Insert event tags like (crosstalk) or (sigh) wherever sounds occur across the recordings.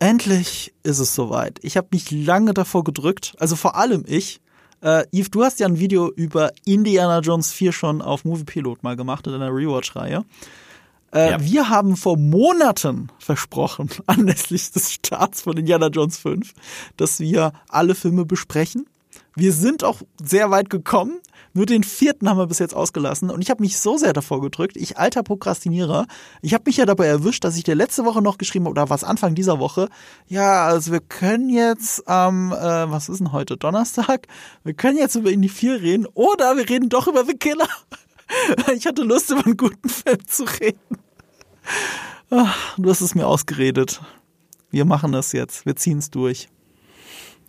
Endlich ist es soweit. Ich habe mich lange davor gedrückt, also vor allem ich. Äh, Yves, du hast ja ein Video über Indiana Jones 4 schon auf Movie Pilot mal gemacht in einer Rewatch-Reihe. Äh, ja. Wir haben vor Monaten versprochen, (laughs) anlässlich des Starts von Indiana Jones 5, dass wir alle Filme besprechen. Wir sind auch sehr weit gekommen. Nur den vierten haben wir bis jetzt ausgelassen und ich habe mich so sehr davor gedrückt. Ich alter Prokrastinierer. Ich habe mich ja dabei erwischt, dass ich dir letzte Woche noch geschrieben habe, oder was Anfang dieser Woche. Ja, also wir können jetzt am, ähm, äh, was ist denn heute? Donnerstag? Wir können jetzt über Indie 4 reden oder wir reden doch über The Killer. (laughs) ich hatte Lust, über einen guten Film zu reden. Ach, du hast es mir ausgeredet. Wir machen das jetzt. Wir ziehen es durch.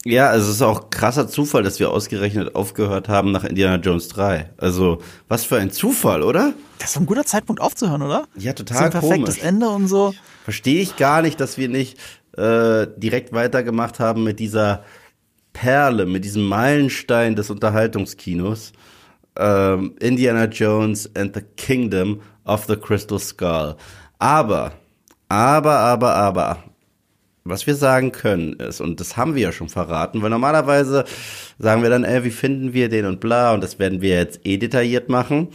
Ja, also es ist auch krasser Zufall, dass wir ausgerechnet aufgehört haben nach Indiana Jones 3. Also, was für ein Zufall, oder? Das ist ein guter Zeitpunkt aufzuhören, oder? Ja, total so ein perfektes komisch. Ende und so. Verstehe ich gar nicht, dass wir nicht äh, direkt weitergemacht haben mit dieser Perle, mit diesem Meilenstein des Unterhaltungskinos. Ähm, Indiana Jones and the Kingdom of the Crystal Skull. Aber, aber, aber, aber, was wir sagen können ist, und das haben wir ja schon verraten, weil normalerweise sagen wir dann, ey, wie finden wir den und bla, und das werden wir jetzt eh detailliert machen.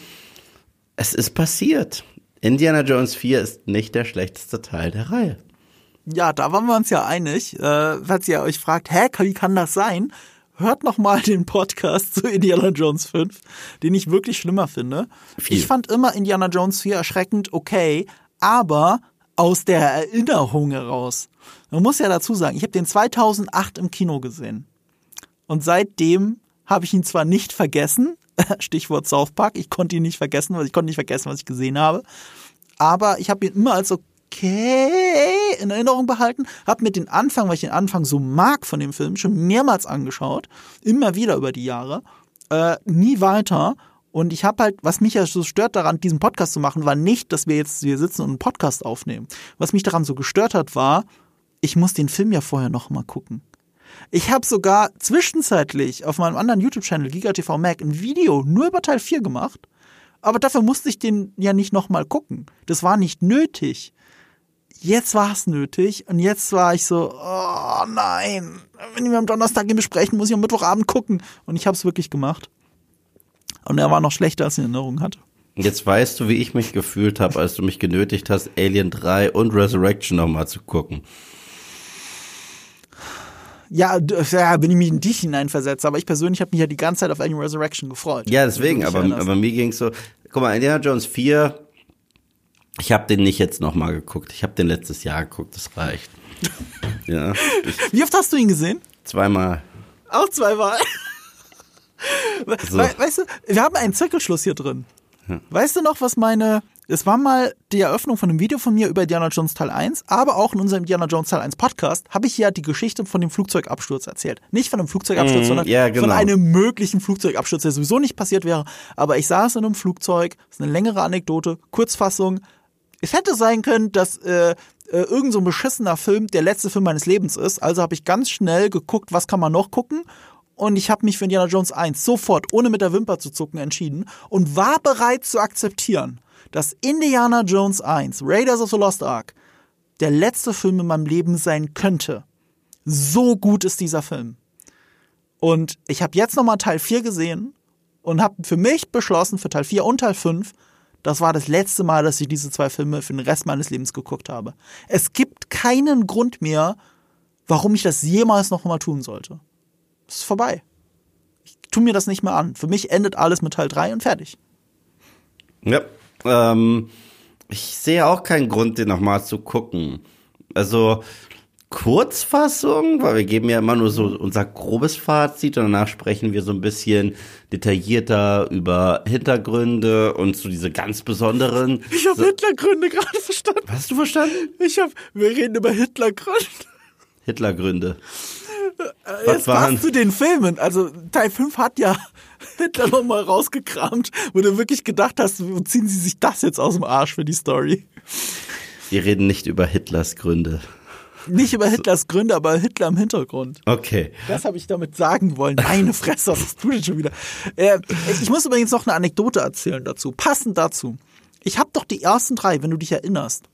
Es ist passiert. Indiana Jones 4 ist nicht der schlechteste Teil der Reihe. Ja, da waren wir uns ja einig. Äh, falls ihr euch fragt, hä, wie kann das sein? Hört noch mal den Podcast (laughs) zu Indiana Jones 5, den ich wirklich schlimmer finde. Viel. Ich fand immer Indiana Jones 4 erschreckend okay, aber aus der Erinnerung heraus. Man muss ja dazu sagen, ich habe den 2008 im Kino gesehen. Und seitdem habe ich ihn zwar nicht vergessen, (laughs) Stichwort South Park, ich konnte ihn nicht vergessen, weil ich konnte nicht vergessen, was ich gesehen habe. Aber ich habe ihn immer als okay in Erinnerung behalten, habe mir den Anfang, weil ich den Anfang so mag von dem Film, schon mehrmals angeschaut, immer wieder über die Jahre, äh, nie weiter und ich habe halt, was mich ja so stört daran, diesen Podcast zu machen, war nicht, dass wir jetzt hier sitzen und einen Podcast aufnehmen. Was mich daran so gestört hat, war, ich muss den Film ja vorher noch mal gucken. Ich habe sogar zwischenzeitlich auf meinem anderen YouTube-Channel GigaTV Mac ein Video nur über Teil 4 gemacht, aber dafür musste ich den ja nicht noch mal gucken. Das war nicht nötig. Jetzt war es nötig und jetzt war ich so, oh nein, wenn wir am Donnerstag ihn besprechen, muss ich am Mittwochabend gucken. Und ich habe es wirklich gemacht. Und er war noch schlechter, als ich in Erinnerung hatte. Jetzt weißt du, wie ich mich gefühlt habe, als du mich genötigt hast, Alien 3 und Resurrection nochmal zu gucken. Ja, ja, bin ich mich in dich hineinversetzt, aber ich persönlich habe mich ja die ganze Zeit auf Alien Resurrection gefreut. Ja, deswegen, aber, aber mir ging's so, guck mal, Indiana Jones 4, ich habe den nicht jetzt nochmal geguckt, ich habe den letztes Jahr geguckt, das reicht. (laughs) ja. Wie oft hast du ihn gesehen? Zweimal. Auch zweimal. So. We weißt du, wir haben einen Zirkelschluss hier drin. Ja. Weißt du noch, was meine. Es war mal die Eröffnung von einem Video von mir über Indiana Jones Teil 1, aber auch in unserem Indiana Jones Teil 1 Podcast habe ich ja die Geschichte von dem Flugzeugabsturz erzählt. Nicht von einem Flugzeugabsturz, mm, sondern ja, genau. von einem möglichen Flugzeugabsturz, der sowieso nicht passiert wäre. Aber ich saß in einem Flugzeug, das ist eine längere Anekdote, Kurzfassung. Es hätte sein können, dass äh, äh, irgend so ein beschissener Film der letzte Film meines Lebens ist. Also habe ich ganz schnell geguckt, was kann man noch gucken und ich habe mich für Indiana Jones 1 sofort, ohne mit der Wimper zu zucken, entschieden und war bereit zu akzeptieren, dass Indiana Jones 1, Raiders of the Lost Ark, der letzte Film in meinem Leben sein könnte. So gut ist dieser Film. Und ich habe jetzt nochmal Teil 4 gesehen und habe für mich beschlossen, für Teil 4 und Teil 5, das war das letzte Mal, dass ich diese zwei Filme für den Rest meines Lebens geguckt habe. Es gibt keinen Grund mehr, warum ich das jemals nochmal tun sollte ist vorbei. Ich tu mir das nicht mehr an. Für mich endet alles mit Teil 3 und fertig. Ja, ähm, ich sehe auch keinen Grund, den nochmal zu gucken. Also, Kurzfassung, weil wir geben ja immer nur so unser grobes Fazit und danach sprechen wir so ein bisschen detaillierter über Hintergründe und so diese ganz besonderen. Ich habe so Hitlergründe gerade verstanden. Hast du verstanden? Ich habe, wir reden über Hitlergründe. Hitlergründe. Äh, jetzt passt zu den Filmen. Also Teil 5 hat ja (laughs) Hitler nochmal rausgekramt, wo du wirklich gedacht hast, wo ziehen sie sich das jetzt aus dem Arsch für die Story? Wir reden nicht über Hitlers Gründe. Nicht über Hitlers Gründe, aber Hitler im Hintergrund. Okay. Das habe ich damit sagen wollen. Meine (laughs) Fresse, was tut denn schon wieder? Äh, ich muss übrigens noch eine Anekdote erzählen dazu. Passend dazu. Ich habe doch die ersten drei, wenn du dich erinnerst,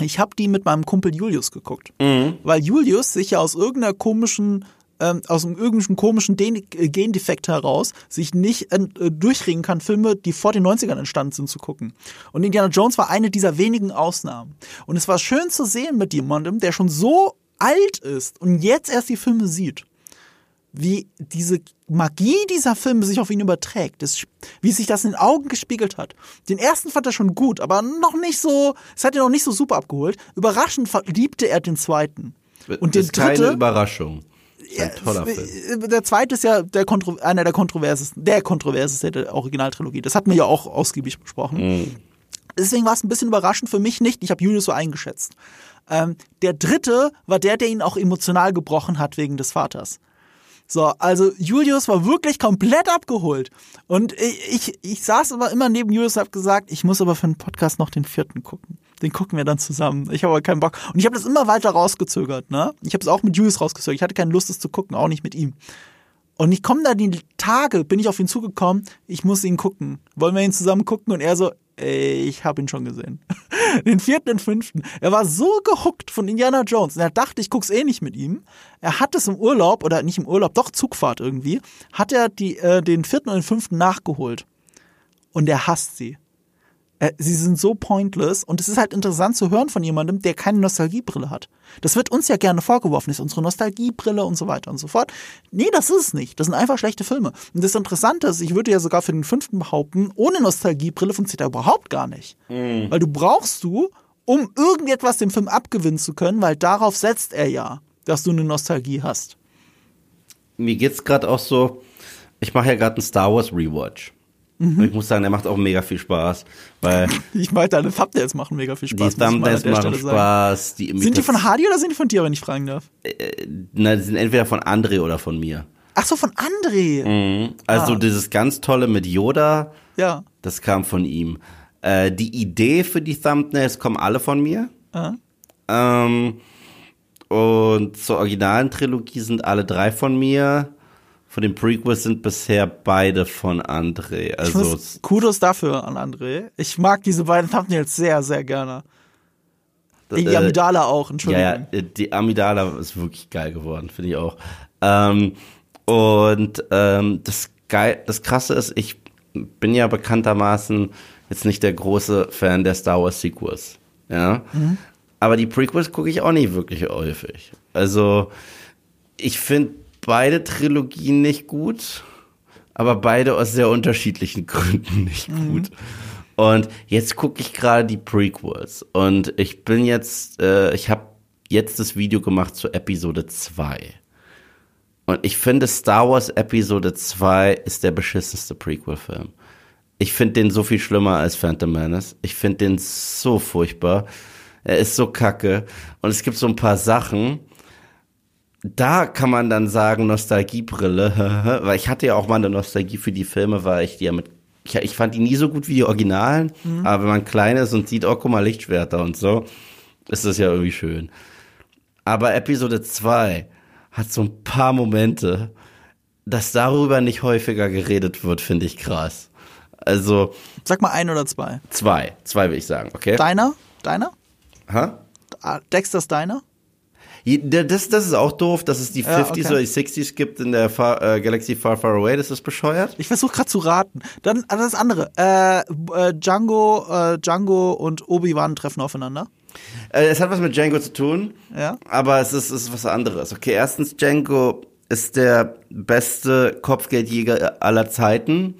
Ich habe die mit meinem Kumpel Julius geguckt, Mhm. weil Julius sich ja aus irgendeiner komischen ähm, aus einem irgendeinem komischen Den äh, Gendefekt heraus sich nicht äh, durchringen kann, Filme, die vor den 90ern entstanden sind, zu gucken. Und Indiana Jones war eine dieser wenigen Ausnahmen. Und es war schön zu sehen mit jemandem, der schon so alt ist und jetzt erst die Filme sieht wie diese Magie dieser Filme sich auf ihn überträgt, das, wie sich das in den Augen gespiegelt hat. Den ersten fand er schon gut, aber noch nicht so, es hat ihn noch nicht so super abgeholt. Überraschend liebte er den zweiten. Und den ist keine dritte, Überraschung. Ein toller Film. der zweite ist ja der Kontro einer der kontroversesten, der kontroverseste der Originaltrilogie. Das hatten wir ja auch ausgiebig besprochen. Mhm. Deswegen war es ein bisschen überraschend für mich nicht. Ich habe Julius so eingeschätzt. Ähm, der dritte war der, der ihn auch emotional gebrochen hat wegen des Vaters. So, also Julius war wirklich komplett abgeholt. Und ich, ich, ich saß aber immer neben Julius und habe gesagt, ich muss aber für den Podcast noch den vierten gucken. Den gucken wir dann zusammen. Ich habe aber keinen Bock. Und ich habe das immer weiter rausgezögert, ne? Ich habe es auch mit Julius rausgezögert. Ich hatte keine Lust, es zu gucken, auch nicht mit ihm. Und ich komme da die Tage, bin ich auf ihn zugekommen, ich muss ihn gucken. Wollen wir ihn zusammen gucken? Und er so, ey, ich habe ihn schon gesehen. (laughs) Den vierten und fünften. Er war so gehuckt von Indiana Jones. Und er dachte, ich guck's eh nicht mit ihm. Er hat es im Urlaub, oder nicht im Urlaub, doch Zugfahrt irgendwie, hat er die, äh, den vierten und fünften nachgeholt. Und er hasst sie. Äh, sie sind so pointless und es ist halt interessant zu hören von jemandem, der keine Nostalgiebrille hat. Das wird uns ja gerne vorgeworfen, ist unsere Nostalgiebrille und so weiter und so fort. Nee, das ist es nicht. Das sind einfach schlechte Filme. Und das Interessante ist, ich würde ja sogar für den fünften behaupten, ohne Nostalgiebrille funktioniert er überhaupt gar nicht. Weil du brauchst du, um irgendetwas dem Film abgewinnen zu können, weil darauf setzt er ja, dass du eine Nostalgie hast. Mir geht's gerade auch so, ich mache ja gerade einen Star Wars Rewatch. Und ich muss sagen, der macht auch mega viel Spaß, weil (laughs) Ich meine, deine Thumbnails machen mega viel die Spaß. an Thumbnails machen. Spaß, die Sind die von Hardy oder sind die von dir, wenn ich fragen darf? Na, die sind entweder von André oder von mir. Ach so, von André. Also Ah. dieses ganz tolle mit Yoda, Ja. das kam von ihm. Äh, die Idee für die Thumbnails kommen alle von mir. Ah. Ähm, und zur originalen Trilogie sind alle drei von mir. Von den Prequels sind bisher beide von André. Also muss, Kudos dafür an André. Ich mag diese beiden Thumbnails sehr, sehr gerne. Die Äh, Amidala auch, Entschuldigung. ja, die Amidala ist wirklich geil geworden, finde ich auch. Ähm, und ähm, das geil, das Krasse ist, ich bin ja bekanntermaßen jetzt nicht der große Fan der Star Wars Sequels, ja. Aber die Prequels gucke ich auch nicht wirklich häufig. Also ich finde beide Trilogien nicht gut, aber beide aus sehr unterschiedlichen Gründen nicht gut. Und jetzt gucke ich gerade die Prequels und ich bin jetzt, äh, ich habe jetzt das Video gemacht zu Episode 2. Und ich finde Star Wars Episode 2 ist der beschissenste Prequel-Film. Ich finde den so viel schlimmer als Phantom Menace. Ich finde den so furchtbar. Er ist so kacke. Und es gibt so ein paar Sachen, da kann man dann sagen, Nostalgiebrille, (laughs) weil ich hatte ja auch mal eine Nostalgie für die Filme, weil ich die ja mit, ich, ich fand die nie so gut wie die Originalen, aber wenn man klein ist und sieht, oh, guck mal, Lichtschwerter und so, ist das ja irgendwie schön. Aber Episode 2 hat so ein paar Momente, dass darüber nicht häufiger geredet wird, finde ich krass. Also, Sag mal ein oder zwei. zwei, zwei will ich sagen, okay? Deiner? Deiner? Ha? Ah, Dexters Deiner? Das, das ist auch doof, dass es die Ja, 50s okay. oder die 60s gibt in der Far, äh, Galaxy Far Far Away. Das ist bescheuert. Ich versuche gerade zu raten. Dann ah, das andere. Äh, äh, Django, äh, Django und Obi-Wan treffen aufeinander. Äh, es hat was mit Django zu tun, Ja. aber es ist, es ist was anderes. Okay, erstens, Django ist der beste Kopfgeldjäger aller Zeiten.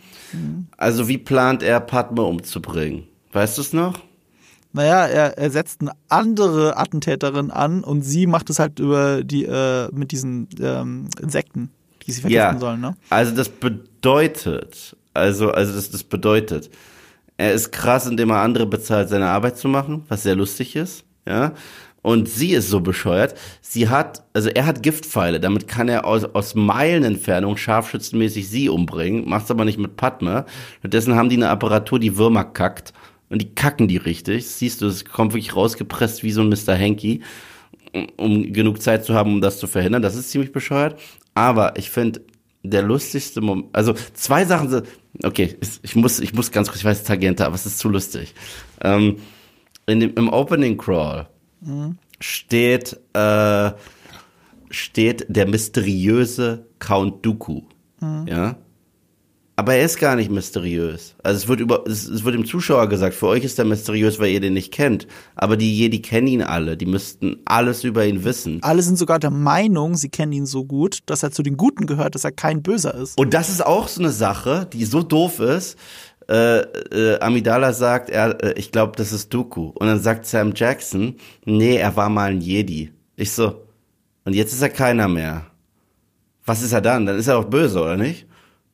Also wie plant er, Padme umzubringen? Weißt du es noch? Naja, er, er setzt eine andere Attentäterin an und sie macht es halt über die, äh, mit diesen ähm, Insekten, die sie vergiften sollen, ne? Also das bedeutet, also, also das, das bedeutet, er ist krass, indem er andere bezahlt, seine Arbeit zu machen, was sehr lustig ist, ja. Und sie ist so bescheuert. Sie hat, also er hat Giftpfeile, damit kann er aus, aus Meilenentfernung scharfschützenmäßig sie umbringen, macht's aber nicht mit Padme. Stattdessen haben die eine Apparatur, die Würmer kackt. Und die kacken die richtig. Siehst du, es kommt wirklich rausgepresst wie so ein Mr. Hanky um- genug Zeit zu haben, um das zu verhindern. Das ist ziemlich bescheuert. Aber ich finde, der lustigste Moment, also zwei Sachen sind, okay, ich muss, ich muss ganz kurz, ich weiß Tangente, aber es ist zu lustig. Ähm, in dem, Im Opening Crawl mhm. steht, äh, steht der mysteriöse Count Dooku. Mhm. Ja. Aber er ist gar nicht mysteriös. Also es wird über, es, es, wird dem Zuschauer gesagt, für euch ist er mysteriös, weil ihr den nicht kennt. Aber die Jedi kennen ihn alle. Die müssten alles über ihn wissen. Alle sind sogar der Meinung, sie kennen ihn so gut, dass er zu den Guten gehört, dass er kein Böser ist. Und das ist auch so eine Sache, die so doof ist. Äh, äh, Amidala sagt, er, äh, ich glaube, das ist Dooku. Und dann sagt Sam Jackson, nee, er war mal ein Jedi. Ich so, und jetzt ist er keiner mehr. Was ist er dann? Dann ist er doch böse, oder nicht?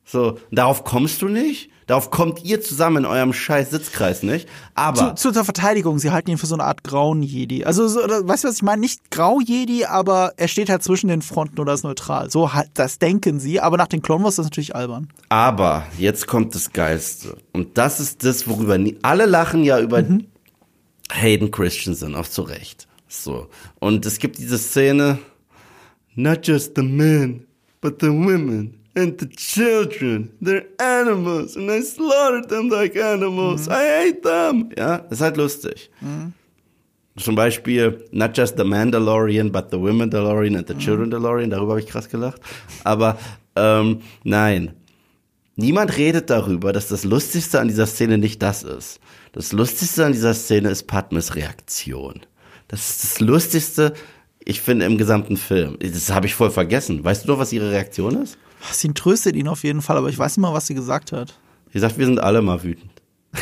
So, darauf kommst du nicht? Darauf kommt ihr zusammen in eurem scheiß Sitzkreis nicht. Aber. Zu, zur Verteidigung, sie halten ihn für so eine Art grauen Jedi. Also, so, weißt du, was ich meine? Nicht grau Jedi, aber er steht halt zwischen den Fronten oder ist neutral. So, halt, das denken sie. Aber nach den Clone Wars ist das natürlich albern. Aber, jetzt kommt das Geilste. Und das ist das, worüber nie, alle lachen ja über mhm. Hayden Christensen, auch zu Recht. So. Und es gibt diese Szene, not just the men, but the women and the children, they're animals and I slaughtered them like animals. Mhm. I hate them. Ja, ist halt lustig. Mhm. Zum Beispiel, not just the Mandalorian, but the women Mandalorian and the mhm. children Mandalorian. Darüber habe ich krass gelacht. Aber ähm, nein, niemand redet darüber, dass das Lustigste an dieser Szene nicht das ist. Das Lustigste an dieser Szene ist Padmes Reaktion. Das ist das Lustigste, ich finde, im gesamten Film. Das habe ich voll vergessen. Weißt du doch, was ihre Reaktion ist? (laughs) Sie tröstet ihn auf jeden Fall, aber ich weiß nicht mal, was sie gesagt hat. Sie sagt, wir sind alle mal wütend. (laughs)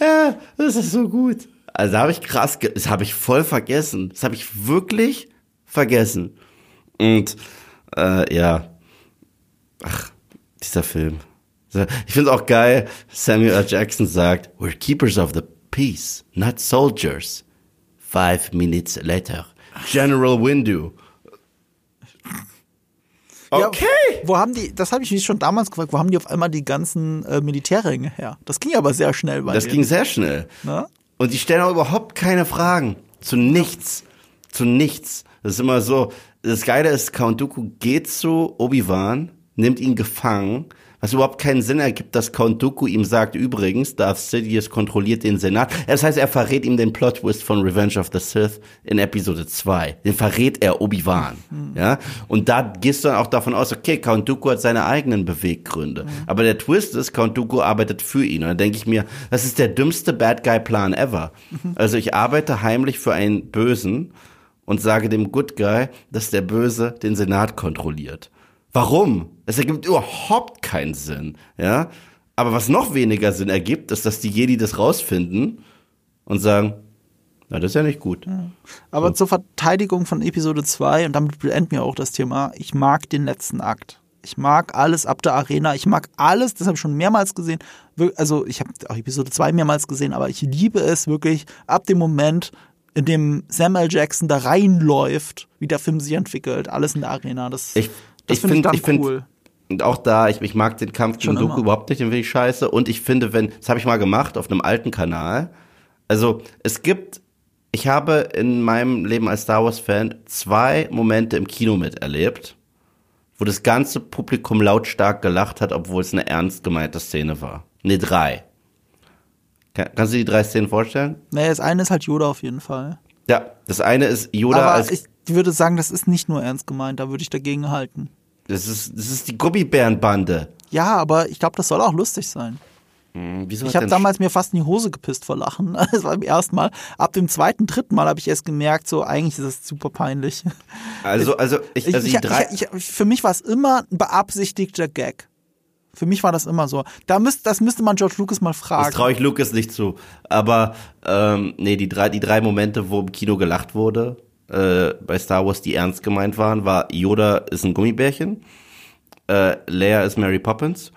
ja, das ist so gut. Also da habe ich krass, das habe ich voll vergessen. Das habe ich wirklich vergessen. Und äh, ja, ach, dieser Film. Ich finde es auch geil, Samuel L. Jackson sagt, we're keepers of the peace, not soldiers. Five minutes later, General Windu. Okay. Ja, wo haben die, das habe ich mich schon damals gefragt, wo haben die auf einmal die ganzen äh, Militärringe her? Das ging aber sehr schnell bei Das denen. ging sehr schnell. Na? Und die stellen auch überhaupt keine Fragen. Zu nichts. Zu nichts. Das ist immer so. Das Geile ist, Count Dooku geht zu Obi-Wan, nimmt ihn gefangen, was überhaupt keinen Sinn ergibt, dass Count Dooku ihm sagt, übrigens, Darth Sidious kontrolliert den Senat. Das heißt, er verrät ihm den Plot-Twist von Revenge of the Sith in Episode 2. Den verrät er Obi-Wan. Mhm. Ja? Und da gehst du dann auch davon aus, okay, Count Dooku hat seine eigenen Beweggründe. Mhm. Aber der Twist ist, Count Dooku arbeitet für ihn. Und dann denke ich mir, das ist der dümmste Bad Guy-Plan ever. Mhm. Also ich arbeite heimlich für einen Bösen und sage dem Good Guy, dass der Böse den Senat kontrolliert. Warum? Es ergibt überhaupt keinen Sinn, ja. Aber was noch weniger Sinn ergibt, ist, dass die Jedi das rausfinden und sagen, na, das ist ja nicht gut. Ja. Aber so. zur Verteidigung von Episode 2, und damit beenden wir auch das Thema, ich mag den letzten Akt. Ich mag alles ab der Arena. Ich mag alles, das habe ich schon mehrmals gesehen. Also, ich habe auch Episode 2 mehrmals gesehen, aber ich liebe es wirklich ab dem Moment, in dem Samuel Jackson da reinläuft, wie der Film sich entwickelt, alles in der Arena. Das, ich das finde find, ich, find, cool. Und auch da, ich, ich mag den Kampf gegen Doku überhaupt nicht, den finde ich scheiße. Und ich finde, wenn, das habe ich mal gemacht auf einem alten Kanal. Also es gibt, ich habe in meinem Leben als Star Wars-Fan zwei Momente im Kino miterlebt, wo das ganze Publikum lautstark gelacht hat, obwohl es eine ernst gemeinte Szene war. Ne, drei. Kannst du die drei Szenen vorstellen? Nee, das eine ist halt Yoda auf jeden Fall. Ja, das eine ist Yoda Aber als. Ich würde sagen, das ist nicht nur ernst gemeint, da würde ich dagegen halten. Das ist, das ist die Gummibärenbande. Ja, aber ich glaube, das soll auch lustig sein. Hm, ich habe damals mir fast in die Hose gepisst vor Lachen. (laughs) Das war beim ersten Mal. Ab dem zweiten, dritten Mal habe ich erst gemerkt, so eigentlich ist das super peinlich. Also, also ich, also ich, ich, ich, für mich war es immer ein beabsichtigter Gag. Für mich war das immer so. Da müsst, das müsste man George Lucas mal fragen. Das traue ich Lucas nicht zu. Aber ähm, nee, die drei, die drei Momente, wo im Kino gelacht wurde, äh, bei Star Wars, die ernst gemeint waren, war Yoda ist ein Gummibärchen, äh, Leia ist Mary Poppins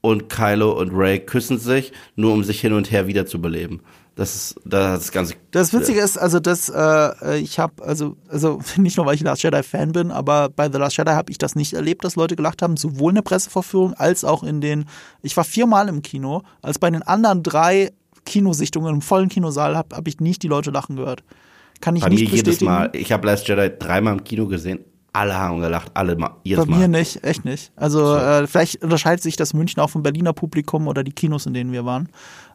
und Kylo und Ray küssen sich, nur um sich hin und her wiederzubeleben. Das ist das Ganze. Das Witzige ist, also das, äh, ich habe, also, also (laughs) nicht nur, weil ich Last Jedi Fan bin, aber bei The Last Jedi habe ich das nicht erlebt, dass Leute gelacht haben, sowohl in der Pressevorführung als auch in den, ich war viermal im Kino, als bei den anderen drei Kinosichtungen im vollen Kinosaal habe hab ich nicht die Leute lachen gehört. Kann ich bei nicht mir bestätigen. jedes Mal. Ich habe Last Jedi dreimal im Kino gesehen. alle haben gelacht, alle mal, jedes Bei Mal. mir nicht, echt nicht. Also so. äh, vielleicht unterscheidet sich das München auch vom Berliner Publikum oder die Kinos, in denen wir waren.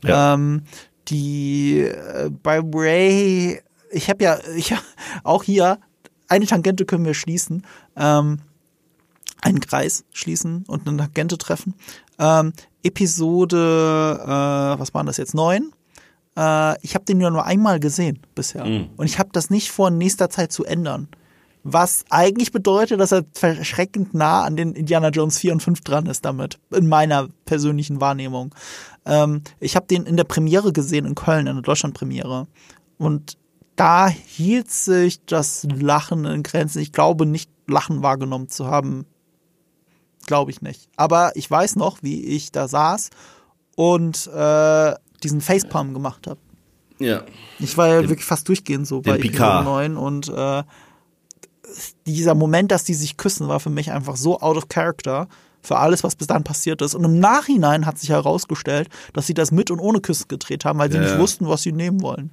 Ja. Ähm, die äh, bei Ray, ich habe ja, ich (laughs) auch hier eine Tangente können wir schließen, ähm, einen Kreis schließen und eine Tangente treffen. Ähm, Episode, äh, was waren das jetzt neun? Äh, ich habe den ja nur einmal gesehen bisher mhm. und ich habe das nicht vor, in nächster Zeit zu ändern was eigentlich bedeutet, dass er verschreckend nah an den Indiana Jones 4 und 5 dran ist damit, in meiner persönlichen Wahrnehmung. Ähm, ich habe den in der Premiere gesehen in Köln, in der Deutschlandpremiere. Und da hielt sich das Lachen in Grenzen. Ich glaube nicht, Lachen wahrgenommen zu haben. Glaube ich nicht. Aber ich weiß noch, wie ich da saß und äh, diesen Facepalm gemacht habe. Ja. Ich war ja den, wirklich fast durchgehend so bei Episode 9 und äh, dieser Moment, dass die sich küssen, war für mich einfach so out of character für alles, was bis dann passiert ist. Und im Nachhinein hat sich herausgestellt, dass sie das mit und ohne Küssen gedreht haben, weil sie ja. nicht wussten, was sie nehmen wollen.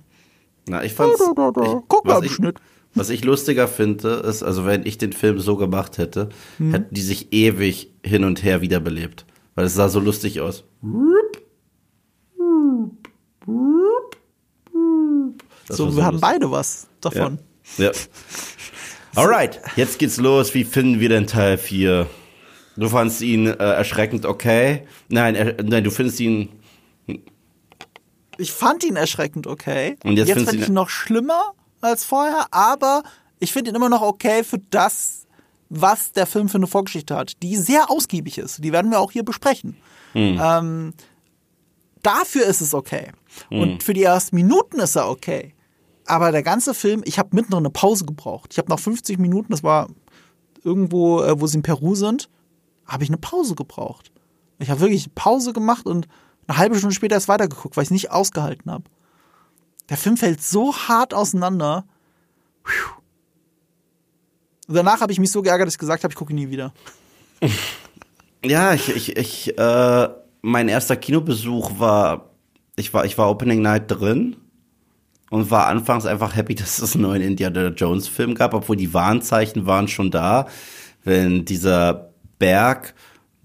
Na, ich fand's. Da, da, da, ich, Guck mal im ich, Schnitt. Was ich lustiger finde, ist, also wenn ich den Film so gemacht hätte, hm. hätten die sich ewig hin und her wiederbelebt. Weil es sah so lustig aus. Das so, wir so haben lustig. beide was davon. Ja. ja. Alright, jetzt geht's los. Wie finden wir denn Teil 4? Du fandst ihn äh, erschreckend okay? Nein, er, nein, du findest ihn. Ich fand ihn erschreckend okay. Und jetzt, jetzt finde ich ihn noch schlimmer als vorher, aber ich finde ihn immer noch okay für das, was der Film für eine Vorgeschichte hat, die sehr ausgiebig ist. Die werden wir auch hier besprechen. Hm. Ähm, dafür ist es okay. Hm. Und für die ersten Minuten ist er okay. Aber der ganze Film, ich habe mitten eine Pause gebraucht. Ich habe nach 50 Minuten, das war irgendwo, äh, wo sie in Peru sind, habe ich eine Pause gebraucht. Ich habe wirklich Pause gemacht und eine halbe Stunde später erst weitergeguckt, weil ich es nicht ausgehalten habe. Der Film fällt so hart auseinander. Und danach habe ich mich so geärgert, dass ich gesagt habe, ich gucke ihn nie wieder. (laughs) Ja, ich, ich, ich äh, mein erster Kinobesuch war, ich war, ich war Opening Night drin und war anfangs einfach happy, (laughs) dass es einen neuen Indiana Jones Film gab, obwohl die Warnzeichen waren schon da, wenn dieser Berg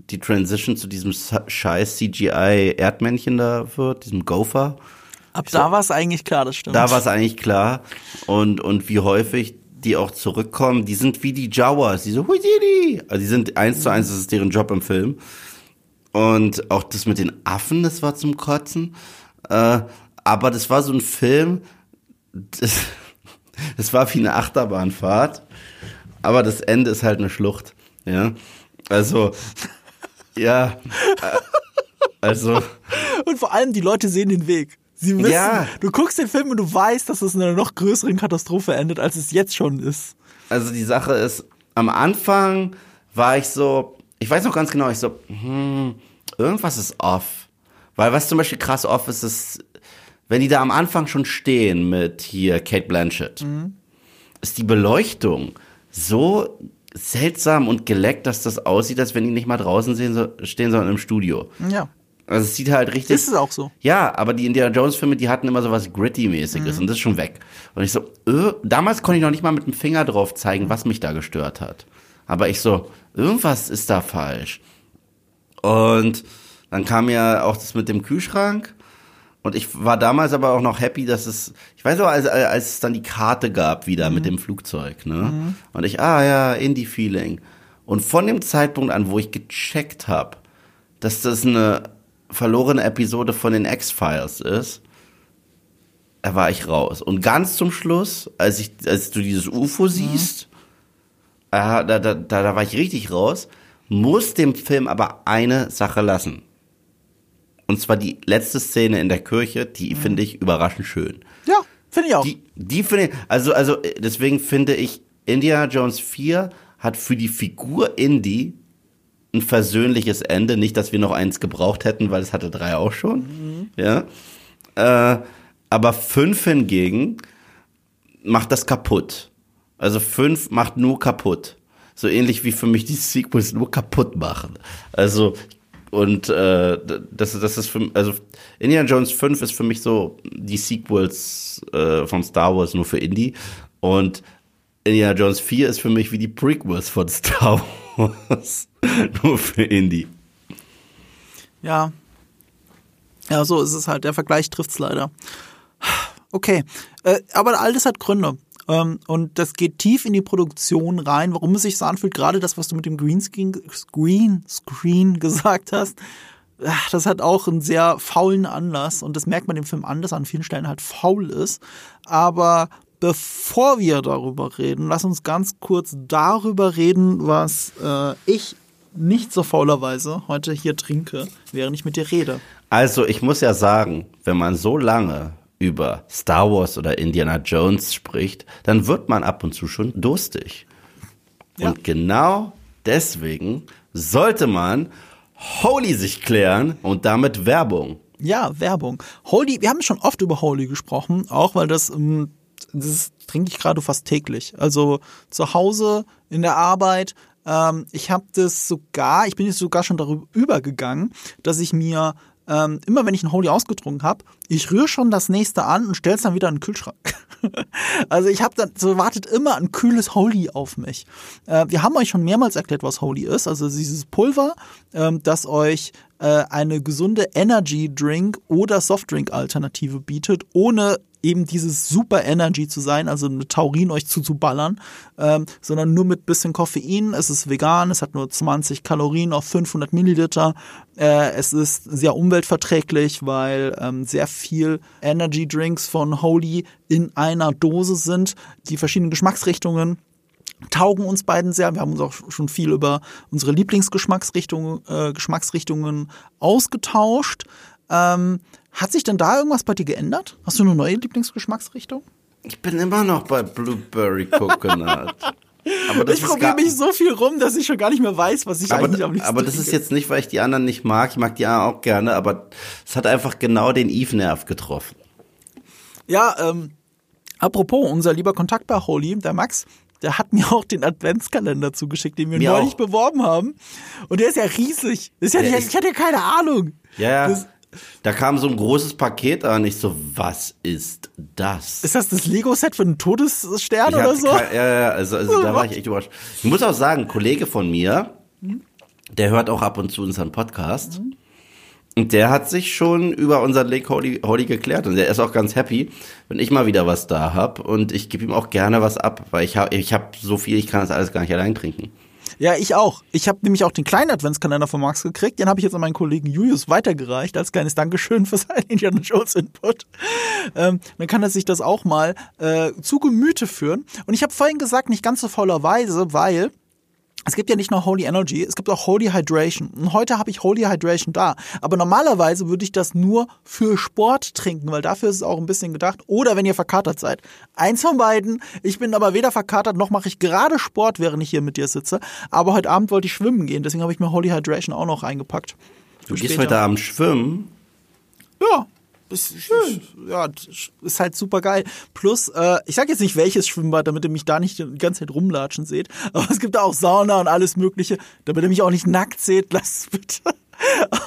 die Transition zu diesem scheiß CGI Erdmännchen da wird, diesem Gopher. Ab da war es eigentlich klar, das stimmt. Da war es eigentlich klar und und wie häufig die auch zurückkommen, die sind wie die Jawas, die so Huididi. Also die sind eins zu eins, das ist deren Job im Film. Und auch das mit den Affen, das war zum Kotzen. Äh, aber das war so ein Film, das, (laughs) das war wie eine Achterbahnfahrt, aber das Ende ist halt eine Schlucht. Ja, also, (laughs) ja, äh, also. Und vor allem die Leute sehen den Weg. Sie wissen, ja. du guckst den Film und du weißt, dass es in einer noch größeren Katastrophe endet, als es jetzt schon ist. Also die Sache ist, am Anfang war ich so, ich weiß noch ganz genau, ich so, hm, irgendwas ist off. Weil was zum Beispiel krass off ist, ist wenn die da am Anfang schon stehen mit hier Kate Blanchett, mhm. ist die Beleuchtung so seltsam und geleckt, dass das aussieht, als wenn die nicht mal draußen stehen, sondern im Studio. Ja. Also es sieht halt richtig. Ist es auch so? Ja, aber die Indiana Jones Filme, die hatten immer so was gritty-mäßiges mhm. und das ist schon weg. Und ich so, äh, damals konnte ich noch nicht mal mit dem Finger drauf zeigen, was mich da gestört hat. Aber ich so, irgendwas ist da falsch. Und dann kam ja auch das mit dem Kühlschrank und ich war damals aber auch noch happy, dass es, ich weiß auch, als, als es dann die Karte gab wieder mhm. mit dem Flugzeug, ne? Mhm. Und ich, ah ja, Indie-Feeling. Und von dem Zeitpunkt an, wo ich gecheckt habe, dass das eine verlorene Episode von den X-Files ist, da war ich raus. Und ganz zum Schluss, als ich, als du dieses UFO mhm. siehst, da, da, da, da war ich richtig raus, muss dem Film aber eine Sache lassen. Und zwar die letzte Szene in der Kirche, die mhm. finde ich überraschend schön. Ja, finde ich auch. Die, die finde ich, also, also deswegen finde ich, Indiana Jones 4 hat für die Figur Indy ein versöhnliches Ende. Nicht, dass wir noch eins gebraucht hätten, weil es hatte drei auch schon. Mhm. Ja. Äh, aber fünf hingegen macht das kaputt. Also fünf macht nur kaputt. So ähnlich wie für mich die Sequels nur kaputt machen. Also und äh, das, das ist für also Indiana Jones 5 ist für mich so die Sequels äh, von Star Wars nur für Indie. Und Indiana Jones 4 ist für mich wie die Prequels von (laughs) Star Wars. (laughs) Nur für Indie. Ja. Ja, so ist es halt. Der Vergleich trifft's leider. Okay. Äh, aber alles hat Gründe. Ähm, und das geht tief in die Produktion rein, warum es sich so anfühlt. Gerade das, was du mit dem Greenscreen, Screen gesagt hast. Das hat auch einen sehr faulen Anlass und das merkt man dem Film an, dass er an vielen Stellen halt faul ist. Aber bevor wir darüber reden, lass uns ganz kurz darüber reden, was äh, ich nicht so faulerweise heute hier trinke, während ich mit dir rede. Also ich muss ja sagen, wenn man so lange über Star Wars oder Indiana Jones spricht, dann wird man ab und zu schon durstig. Ja. Und genau deswegen sollte man Holy sich klären und damit Werbung. Ja, Werbung. Holy, wir haben schon oft über Holy gesprochen, auch weil das, ähm, das trinke ich gerade fast täglich. Also zu Hause, in der Arbeit. Ähm, ich habe das sogar, ich bin jetzt sogar schon darüber übergegangen, dass ich mir ähm, immer wenn ich ein Holy ausgetrunken habe, ich rühre schon das nächste an und stelle es dann wieder in den Kühlschrank. (laughs) also ich habe dann, so wartet immer ein kühles Holy auf mich. Äh, wir haben euch schon mehrmals erklärt, was Holy ist. Also dieses Pulver, ähm, das euch äh, eine gesunde Energy Drink oder Softdrink Alternative bietet, ohne eben dieses Super Energy zu sein, also mit Taurin euch zuzuballern, ähm, sondern nur mit bisschen Koffein. Es ist vegan, es hat nur 20 Kalorien auf 500 Milliliter. Äh, es ist sehr umweltverträglich, weil ähm, sehr viel Energy Drinks von Holy in einer Dose sind, die verschiedenen Geschmacksrichtungen taugen uns beiden sehr. Wir haben uns auch schon viel über unsere Lieblingsgeschmacksrichtungen äh, Geschmacksrichtungen ausgetauscht. Ähm, hat sich denn da irgendwas bei dir geändert? Hast du eine neue Lieblingsgeschmacksrichtung? Ich bin immer noch bei Blueberry Coconut. Aber ich probiere mich so viel rum, dass ich schon gar nicht mehr weiß, was ich aber, eigentlich am liebsten Aber das ist jetzt nicht, weil ich die anderen nicht mag. Ich mag die anderen auch gerne, aber es hat einfach genau den Eve-Nerv getroffen. Ja, ähm, apropos, unser lieber Kontakt bei Holy, der Max, der hat mir auch den Adventskalender zugeschickt, den wir mir neulich auch. beworben haben. Und der ist ja riesig. Das ist ja, nicht, ich hatte ja keine Ahnung. Ja, ja. Das, da kam so ein großes Paket an. Ich so, was ist das? Ist das das Lego-Set für einen Todesstern ich oder so? Kein, ja, ja, also, also da war ich (laughs) echt überrascht. Ich muss auch sagen, ein Kollege von mir, der hört auch ab und zu unseren Podcast. Mhm. Und der hat sich schon über unseren Lake Holy, Holy geklärt und der ist auch ganz happy, wenn ich mal wieder was da hab und ich gebe ihm auch gerne was ab, weil ich habe ich hab so viel, ich kann das alles gar nicht allein trinken. Ja, ich auch. Ich habe nämlich auch den kleinen Adventskalender von Max gekriegt. Den habe ich jetzt an meinen Kollegen Julius weitergereicht als kleines Dankeschön für seinen (laughs) Indiana Jones Input. Ähm, dann kann er sich das auch mal äh, zu Gemüte führen. Und ich habe vorhin gesagt, nicht ganz so faulerweise, weil es gibt ja nicht nur Holy Energy, es gibt auch Holy Hydration. Und heute habe ich Holy Hydration da. Aber normalerweise würde ich das nur für Sport trinken, weil dafür ist es auch ein bisschen gedacht. Oder wenn ihr verkatert seid. Eins von beiden. Ich bin aber weder verkatert, noch mache ich gerade Sport, während ich hier mit dir sitze. Aber heute Abend wollte ich schwimmen gehen, deswegen habe ich mir Holy Hydration auch noch eingepackt. Du gehst heute Abend schwimmen? Ja, ist schön. Ja, ist halt super geil. Plus, äh, ich sag jetzt nicht welches Schwimmbad, damit ihr mich da nicht die ganze Zeit rumlatschen seht, (laughs) aber es gibt da auch Sauna und alles Mögliche, damit ihr mich auch nicht nackt seht, (laughs) lasst es bitte. (laughs)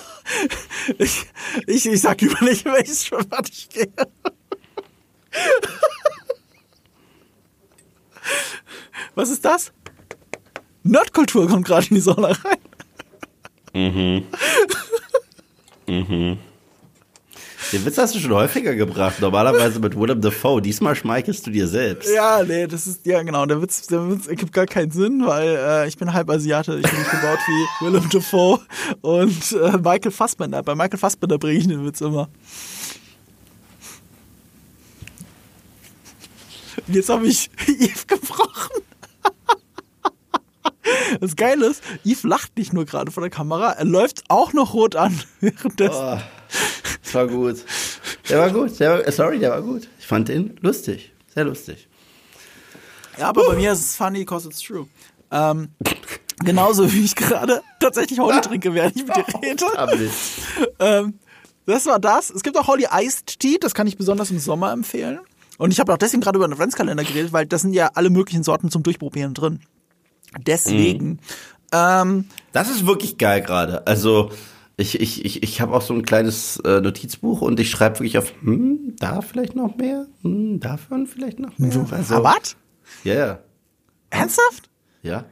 Ich, ich, ich sag über nicht, welches Schwimmbad ich gehe. Was ist das? Nerdkultur kommt gerade in die Sauna rein. Mhm. mhm. Den Witz hast du schon häufiger gebracht, normalerweise mit Willem Dafoe. Diesmal schmeichelst du dir selbst. Ja, nee, das ist, ja genau, der Witz, der Witz ergibt gar keinen Sinn, weil äh, ich bin halb Asiate, ich bin nicht gebaut wie (laughs) Willem Dafoe und äh, Michael Fassbender. Bei Michael Fassbender bringe ich den Witz immer. Jetzt habe ich (laughs) Eve gebrochen. Das Geile ist, Eve lacht nicht nur gerade vor der Kamera, er läuft auch noch rot an (laughs) währenddessen. Oh. Das war gut. Der war gut. Der war, sorry, der war gut. Ich fand den lustig. Sehr lustig. Ja, aber uh. bei mir ist es funny because it's true. Ähm, genauso wie ich gerade tatsächlich Holly trinke, während ich mit dir (laughs) rede. ähm, das war das. Es gibt auch Holly Iced Tea, das kann ich besonders im Sommer empfehlen. Und ich habe auch deswegen gerade über den Adventskalender geredet, weil das sind ja alle möglichen Sorten zum Durchprobieren drin. Deswegen. Mhm. Ähm, das ist wirklich geil gerade. Also ich, ich, ich, ich habe auch so ein kleines äh, Notizbuch und ich schreibe wirklich auf, hm, da vielleicht noch mehr, hm, davon vielleicht noch mehr. Also, was? Ja, yeah. Ernsthaft? Ja.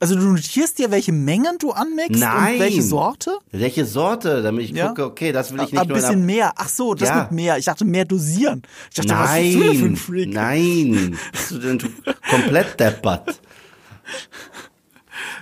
Also du notierst dir, welche Mengen du anmixt Nein. und welche Sorte? Welche Sorte, damit ich Ja. gucke, okay, das will ich nicht Ein nur in bisschen mehr. Ach so, das Ja. mit mehr. Ich dachte mehr dosieren. Ich dachte, was bist du denn für ein Nein, Freak? nein. (laughs) Bist du denn du komplett deppert?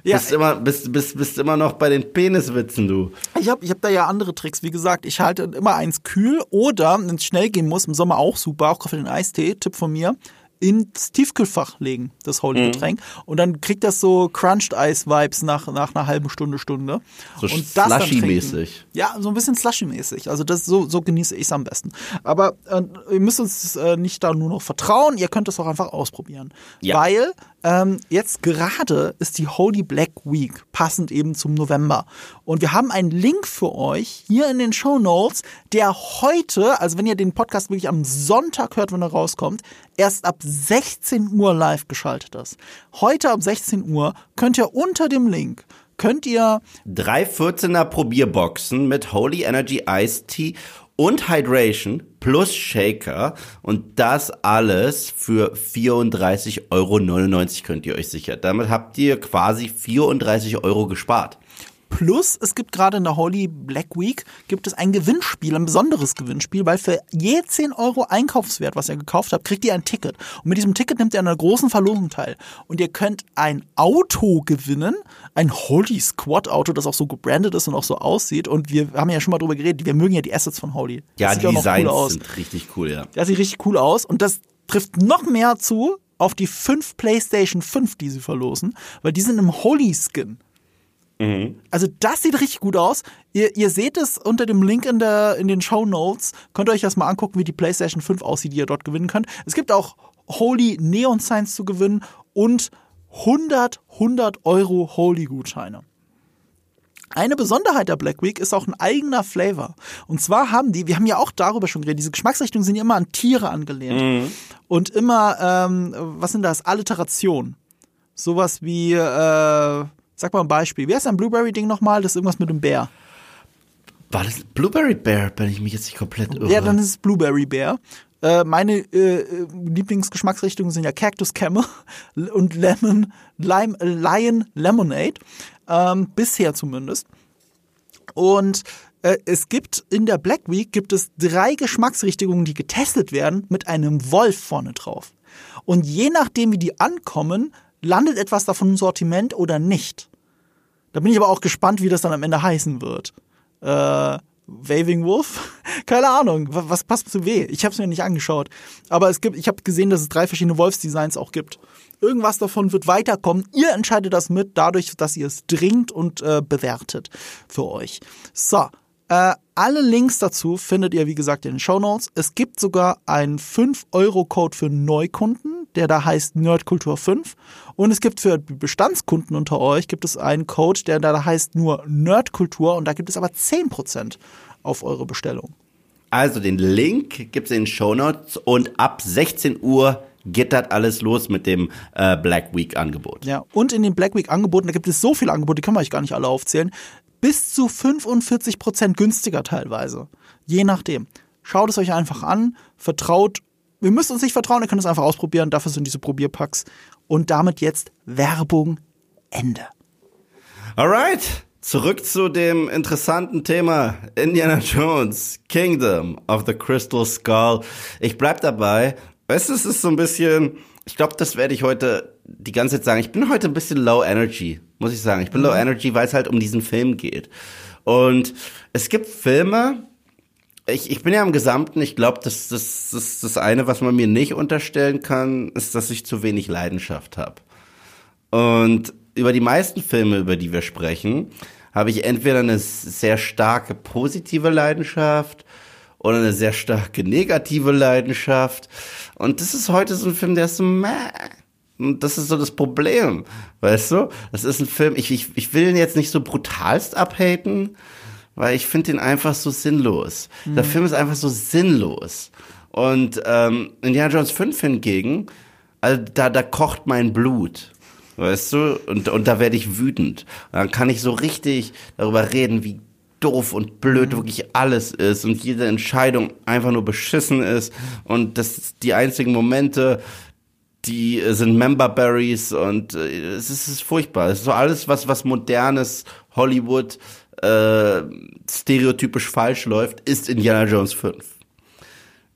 Ja, bist, immer, bist, bist, bist immer noch bei den Peniswitzen, du. Ich habe ich hab da ja andere Tricks. Wie gesagt, ich halte immer eins kühl oder, wenn es schnell gehen muss, im Sommer auch super, auch für den Eistee, Tipp von mir, ins Tiefkühlfach legen, das Mhm. Holy-Getränk. Und dann kriegt das so Crunched-Eis-Vibes nach, nach einer halben Stunde, Stunde. So und slushy-mäßig. Ja, so ein bisschen slushy-mäßig. Also das, so, so genieße ich es am besten. Aber äh, ihr müsst uns äh, nicht da nur noch vertrauen, ihr könnt es auch einfach ausprobieren. Ja. Weil ähm, jetzt gerade ist die Holy Black Week, passend eben zum November. Und wir haben einen Link für euch hier in den Show Notes, der heute, also wenn ihr den Podcast wirklich am Sonntag hört, wenn er rauskommt, erst ab 16 Uhr live geschaltet ist. Heute ab 16 Uhr könnt ihr unter dem Link könnt ihr Drei 14er Probierboxen mit Holy Energy Iced Tea und Hydration plus Shaker und das alles für 34,99 Euro könnt ihr euch sichern. Damit habt ihr quasi 34 Euro gespart. Plus, es gibt gerade in der Holy Black Week gibt es ein Gewinnspiel, ein besonderes Gewinnspiel, weil für je 10 Euro Einkaufswert, was ihr gekauft habt, kriegt ihr ein Ticket. Und mit diesem Ticket nimmt ihr an einer großen Verlosung teil. Und ihr könnt ein Auto gewinnen, ein Holy Squad Auto, das auch so gebrandet ist und auch so aussieht. Und wir haben ja schon mal drüber geredet, wir mögen ja die Assets von Holy. Ja, die cool Designs aus. sind richtig cool, ja. Das sieht richtig cool aus und das trifft noch mehr zu auf die fünf PlayStation 5, die sie verlosen, weil die sind im Holy Skin. Also das sieht richtig gut aus. Ihr, ihr seht es unter dem Link in, der, in den Show Notes. Könnt ihr euch das mal angucken, wie die PlayStation 5 aussieht, die ihr dort gewinnen könnt. Es gibt auch Holy Neon Signs zu gewinnen und 100, 100 Euro Holy Gutscheine. Eine Besonderheit der Black Week ist auch ein eigener Flavor. Und zwar haben die, wir haben ja auch darüber schon geredet, diese Geschmacksrichtungen sind ja immer an Tiere angelehnt. Und immer, ähm, was sind das? Alliteration. Sowas wie, äh, sag mal ein Beispiel. Wie heißt ein Blueberry-Ding nochmal? Das ist irgendwas mit dem Bär. War das Blueberry Bear, wenn ich mich jetzt nicht komplett irre? Ja, dann ist es Blueberry Bär. Äh, meine äh, Lieblingsgeschmacksrichtungen sind ja Cactus Camel (laughs) und Lemon, Lime, Lion Lemonade. Ähm, bisher zumindest. Und äh, es gibt in der Black Week gibt es drei Geschmacksrichtungen, die getestet werden, mit einem Wolf vorne drauf. Und je nachdem, wie die ankommen, landet etwas davon im Sortiment oder nicht. Da bin ich aber auch gespannt, wie das dann am Ende heißen wird. Äh, Waving Wolf? (laughs) Keine Ahnung. Was, passt zu weh? Ich habe es mir nicht angeschaut. Aber es gibt, ich habe gesehen, dass es drei verschiedene Wolfsdesigns auch gibt. Irgendwas davon wird weiterkommen. Ihr entscheidet das mit, dadurch, dass ihr es dringt und äh, bewertet für euch. So. Äh, alle Links dazu findet ihr, wie gesagt, in den Show Notes. Es gibt sogar einen 5-Euro-Code für Neukunden, der da heißt Nerdkultur 5. Und es gibt für Bestandskunden unter euch gibt es einen Code, der da heißt nur Nerdkultur und da gibt es aber 10% auf eure Bestellung. Also den Link gibt's in den Shownotes und ab 16 Uhr geht das alles los mit dem äh, Black Week Angebot. Ja, und in den Black Week Angeboten, da gibt es so viele Angebote, die können wir euch gar nicht alle aufzählen, bis zu 45% günstiger teilweise. Je nachdem. Schaut es euch einfach an, vertraut, wir müssen uns nicht vertrauen, ihr könnt es einfach ausprobieren, dafür sind diese Probierpacks. Und damit jetzt Werbung Ende. Alright, zurück zu dem interessanten Thema Indiana Jones, Kingdom of the Crystal Skull. Ich bleib dabei. Weißt du, es ist so ein bisschen, ich glaube, das werde ich heute die ganze Zeit sagen. Ich bin heute ein bisschen low energy, muss ich sagen. Ich bin low energy, weil es halt um diesen Film geht. Und es gibt Filme, ich, ich bin ja im Gesamten, ich glaube, das, das, das, das eine, was man mir nicht unterstellen kann, ist, dass ich zu wenig Leidenschaft habe. Und über die meisten Filme, über die wir sprechen, habe ich entweder eine sehr starke positive Leidenschaft oder eine sehr starke negative Leidenschaft. Und das ist heute so ein Film, der ist so meh. Und das ist so das Problem, weißt du? Das ist ein Film, ich, ich, ich will ihn jetzt nicht so brutalst abhaten, weil ich finde ihn einfach so sinnlos. Der Film ist einfach so sinnlos. Und ähm, Indiana Jones 5 hingegen, also da, da kocht mein Blut. Weißt du? Und, und da werde ich wütend. Und dann kann ich so richtig darüber reden, wie doof und blöd wirklich alles ist und jede Entscheidung einfach nur beschissen ist und dass die einzigen Momente, die sind Memberberries und äh, es, ist, es ist furchtbar. Es ist so alles, was, was modernes Hollywood äh, stereotypisch falsch läuft, ist Indiana Jones 5.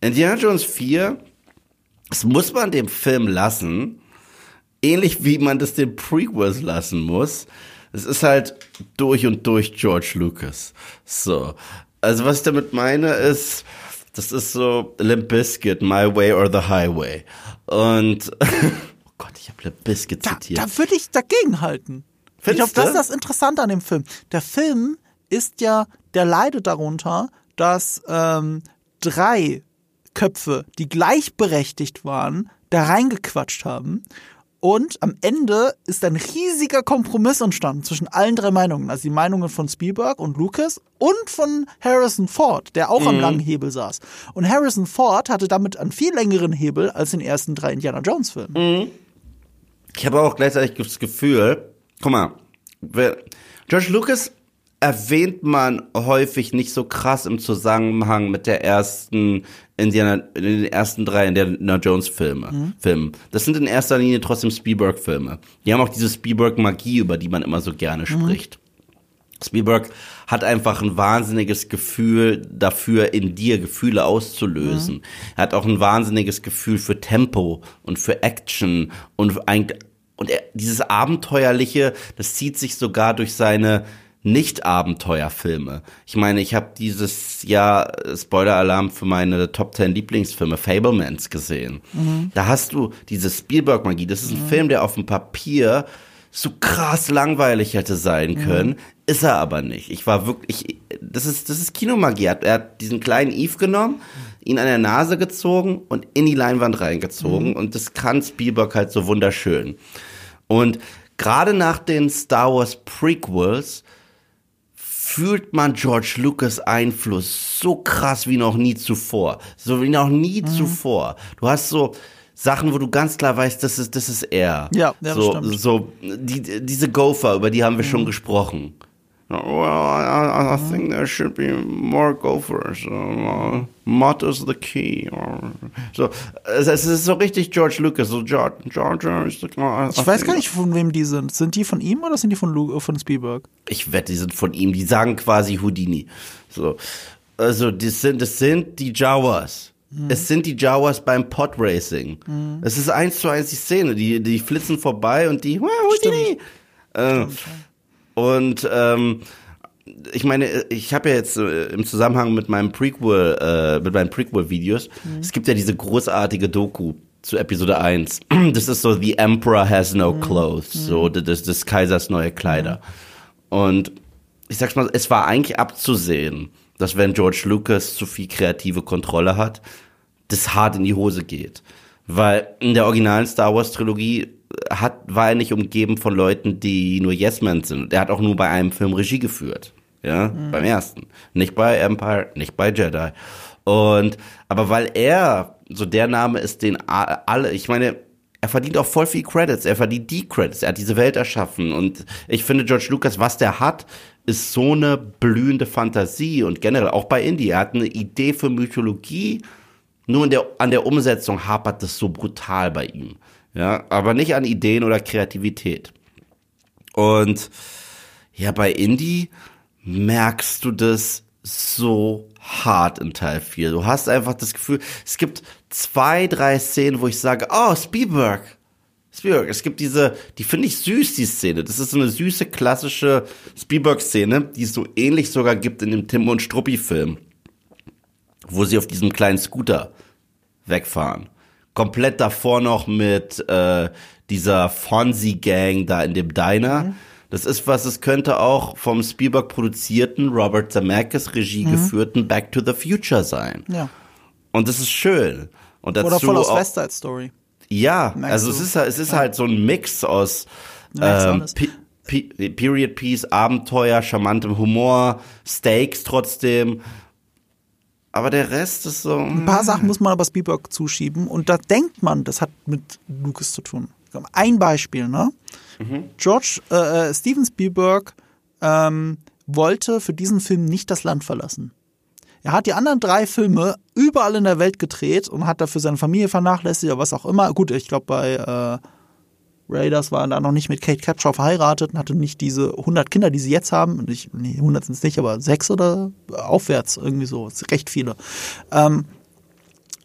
Indiana Jones 4, das muss man dem Film lassen, ähnlich wie man das den Prequels lassen muss. Es ist halt durch und durch George Lucas. So. Also was ich damit meine ist, das ist so Limp Bizkit, My Way or the Highway. Und (laughs) oh Gott, ich habe Limp Bizkit zitiert. Da, da würde ich dagegen halten. Findest ich glaube, das ist das Interessante an dem Film. Der Film ist ja, der leidet darunter, dass ähm, drei Köpfe, die gleichberechtigt waren, da reingequatscht haben. Und am Ende ist ein riesiger Kompromiss entstanden zwischen allen drei Meinungen. Also die Meinungen von Spielberg und Lucas und von Harrison Ford, der auch mhm. am langen Hebel saß. Und Harrison Ford hatte damit einen viel längeren Hebel als den ersten drei Indiana Jones Filmen. Mhm. Ich habe auch gleichzeitig das Gefühl, guck mal, George Lucas erwähnt man häufig nicht so krass im Zusammenhang mit der ersten Indiana, in den ersten drei Indiana Jones Filme, mhm. Filmen. Das sind in erster Linie trotzdem Spielberg Filme. Die haben auch diese Spielberg Magie, über die man immer so gerne mhm. spricht. Spielberg hat einfach ein wahnsinniges Gefühl dafür, in dir Gefühle auszulösen. Mhm. Er hat auch ein wahnsinniges Gefühl für Tempo und für Action und eigentlich und er, dieses Abenteuerliche, das zieht sich sogar durch seine nicht-Abenteuerfilme. Ich meine, ich habe dieses Jahr Spoiler-Alarm für meine Top 10 Lieblingsfilme Fablemans gesehen. Mhm. Da hast du diese Spielberg-Magie. Das ist ein mhm. Film, der auf dem Papier so krass langweilig hätte sein mhm. können, mhm. ist er aber nicht. Ich war wirklich, das ist, das ist Kinomagie. Er hat diesen kleinen Eve genommen, ihn an der Nase gezogen und in die Leinwand reingezogen mhm. und das kann Spielberg halt so wunderschön. Und gerade nach den Star Wars Prequels fühlt man George Lucas Einfluss so krass wie noch nie zuvor. So wie noch nie mhm. zuvor. Du hast so Sachen, wo du ganz klar weißt, das ist, das ist er. Ja, ja so, stimmt. so die, diese Gopher, über die haben wir mhm. schon gesprochen. Well, I, I think there should be more gophers. Uh, Mott is the key. So, es, ist so richtig George Lucas. So George, George is the, uh, ich weiß gar nicht, von wem die sind. Sind die von ihm oder sind die von, Lu von Spielberg? Ich wette, die sind von ihm. Die sagen quasi Houdini. So, also das sind, das sind die Jawas. Mhm. Es sind die Jawas beim Podracing. Mhm. Es ist eins zu eins die Szene. Die, die flitzen vorbei und die, wow, Houdini. Äh, und ähm, ich meine, ich habe ja jetzt äh, im Zusammenhang mit meinem Prequel, äh, mit meinen Prequel-Videos, mhm. es gibt ja diese großartige Doku zu Episode 1. (clears throat) Das ist so The Emperor has no mhm. clothes, mhm. so des, des Kaisers neue Kleider. Mhm. Und ich sag's mal, es war eigentlich abzusehen, dass wenn George Lucas zu viel kreative Kontrolle hat, das hart in die Hose geht. Weil in der originalen Star Wars Trilogie hat, war er nicht umgeben von Leuten, die nur Yes Men sind. Er hat auch nur bei einem Film Regie geführt. Ja, mhm. beim ersten. Nicht bei Empire, nicht bei Jedi. Und, aber weil er so der Name ist, den alle, ich meine, er verdient auch voll viel Credits. Er verdient die Credits. Er hat diese Welt erschaffen. Und ich finde, George Lucas, was der hat, ist so eine blühende Fantasie. Und generell auch bei Indie. Er hat eine Idee für Mythologie. Nur der, an der Umsetzung hapert es so brutal bei ihm. Ja, aber nicht an Ideen oder Kreativität. Und ja, bei Indie merkst du das so hart in Teil 4. Du hast einfach das Gefühl, es gibt zwei, drei Szenen, wo ich sage, oh, Spielberg. Spielberg. Es gibt diese, die finde ich süß, die Szene. Das ist so eine süße, klassische Spielberg-Szene, die es so ähnlich sogar gibt in dem Tim und Struppi-Film. Wo sie auf diesem kleinen Scooter wegfahren komplett davor noch mit äh, dieser Fonzie-Gang da in dem Diner. Mhm. Das ist was, es könnte auch vom Spielberg produzierten, Robert Zemeckis Regie mhm. geführten Back to the Future sein. Ja. Und das ist schön. Und dazu Oder voll aus West Side Story. Ja, Merkst also es ist, es ist ja. halt so ein Mix aus ähm, Period Piece, Abenteuer, charmantem Humor, Stakes trotzdem aber der Rest ist so. Ein paar Sachen muss man aber Spielberg zuschieben und da denkt man, das hat mit Lucas zu tun. Ein Beispiel, ne? Mhm. George, äh, äh, Steven Spielberg ähm, wollte für diesen Film nicht das Land verlassen. Er hat die anderen drei Filme überall in der Welt gedreht und hat dafür seine Familie vernachlässigt oder was auch immer. Gut, ich glaube bei äh, Raiders war da noch nicht mit Kate Capshaw verheiratet und hatte nicht diese 100 Kinder, die sie jetzt haben. Ich, nee, 100 sind es nicht, aber sechs oder aufwärts, irgendwie so. Recht viele. Ähm,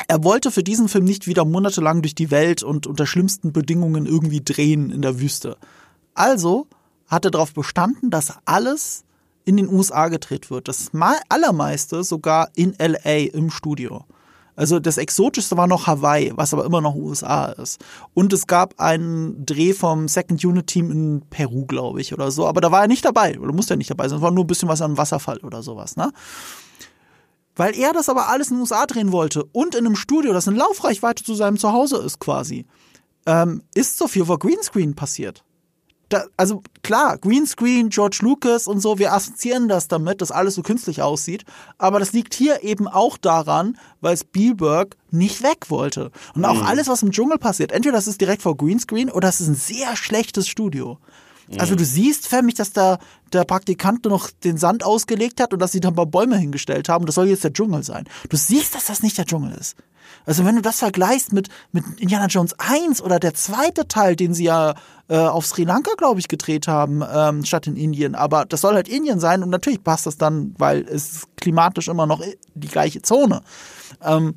er wollte für diesen Film nicht wieder monatelang durch die Welt und unter schlimmsten Bedingungen irgendwie drehen in der Wüste. Also hat er darauf bestanden, dass alles in den USA gedreht wird. Das allermeiste sogar in LA im Studio. Also das Exotischste war noch Hawaii, was aber immer noch USA ist. Und es gab einen Dreh vom Second Unit Team in Peru, glaube ich, oder so. Aber da war er nicht dabei, oder musste er nicht dabei sein. Es war nur ein bisschen was an Wasserfall oder sowas, ne? Weil er das aber alles in den USA drehen wollte und in einem Studio, das in Laufreichweite zu seinem Zuhause ist quasi, ähm, ist so viel vor Greenscreen passiert da, also klar, Greenscreen, George Lucas und so, wir assoziieren das damit, dass alles so künstlich aussieht. Aber das liegt hier eben auch daran, weil Spielberg nicht weg wollte. Und auch mhm. alles, was im Dschungel passiert, entweder das ist direkt vor Greenscreen oder es ist ein sehr schlechtes Studio. Also du siehst förmlich, dass da der Praktikant noch den Sand ausgelegt hat und dass sie da ein paar Bäume hingestellt haben. Das soll jetzt der Dschungel sein. Du siehst, dass das nicht der Dschungel ist. Also wenn du das vergleichst mit, mit Indiana Jones 1 oder der zweite Teil, den sie ja äh, auf Sri Lanka, glaube ich, gedreht haben, ähm, statt in Indien. Aber das soll halt Indien sein und natürlich passt das dann, weil es klimatisch immer noch die gleiche Zone. Ähm,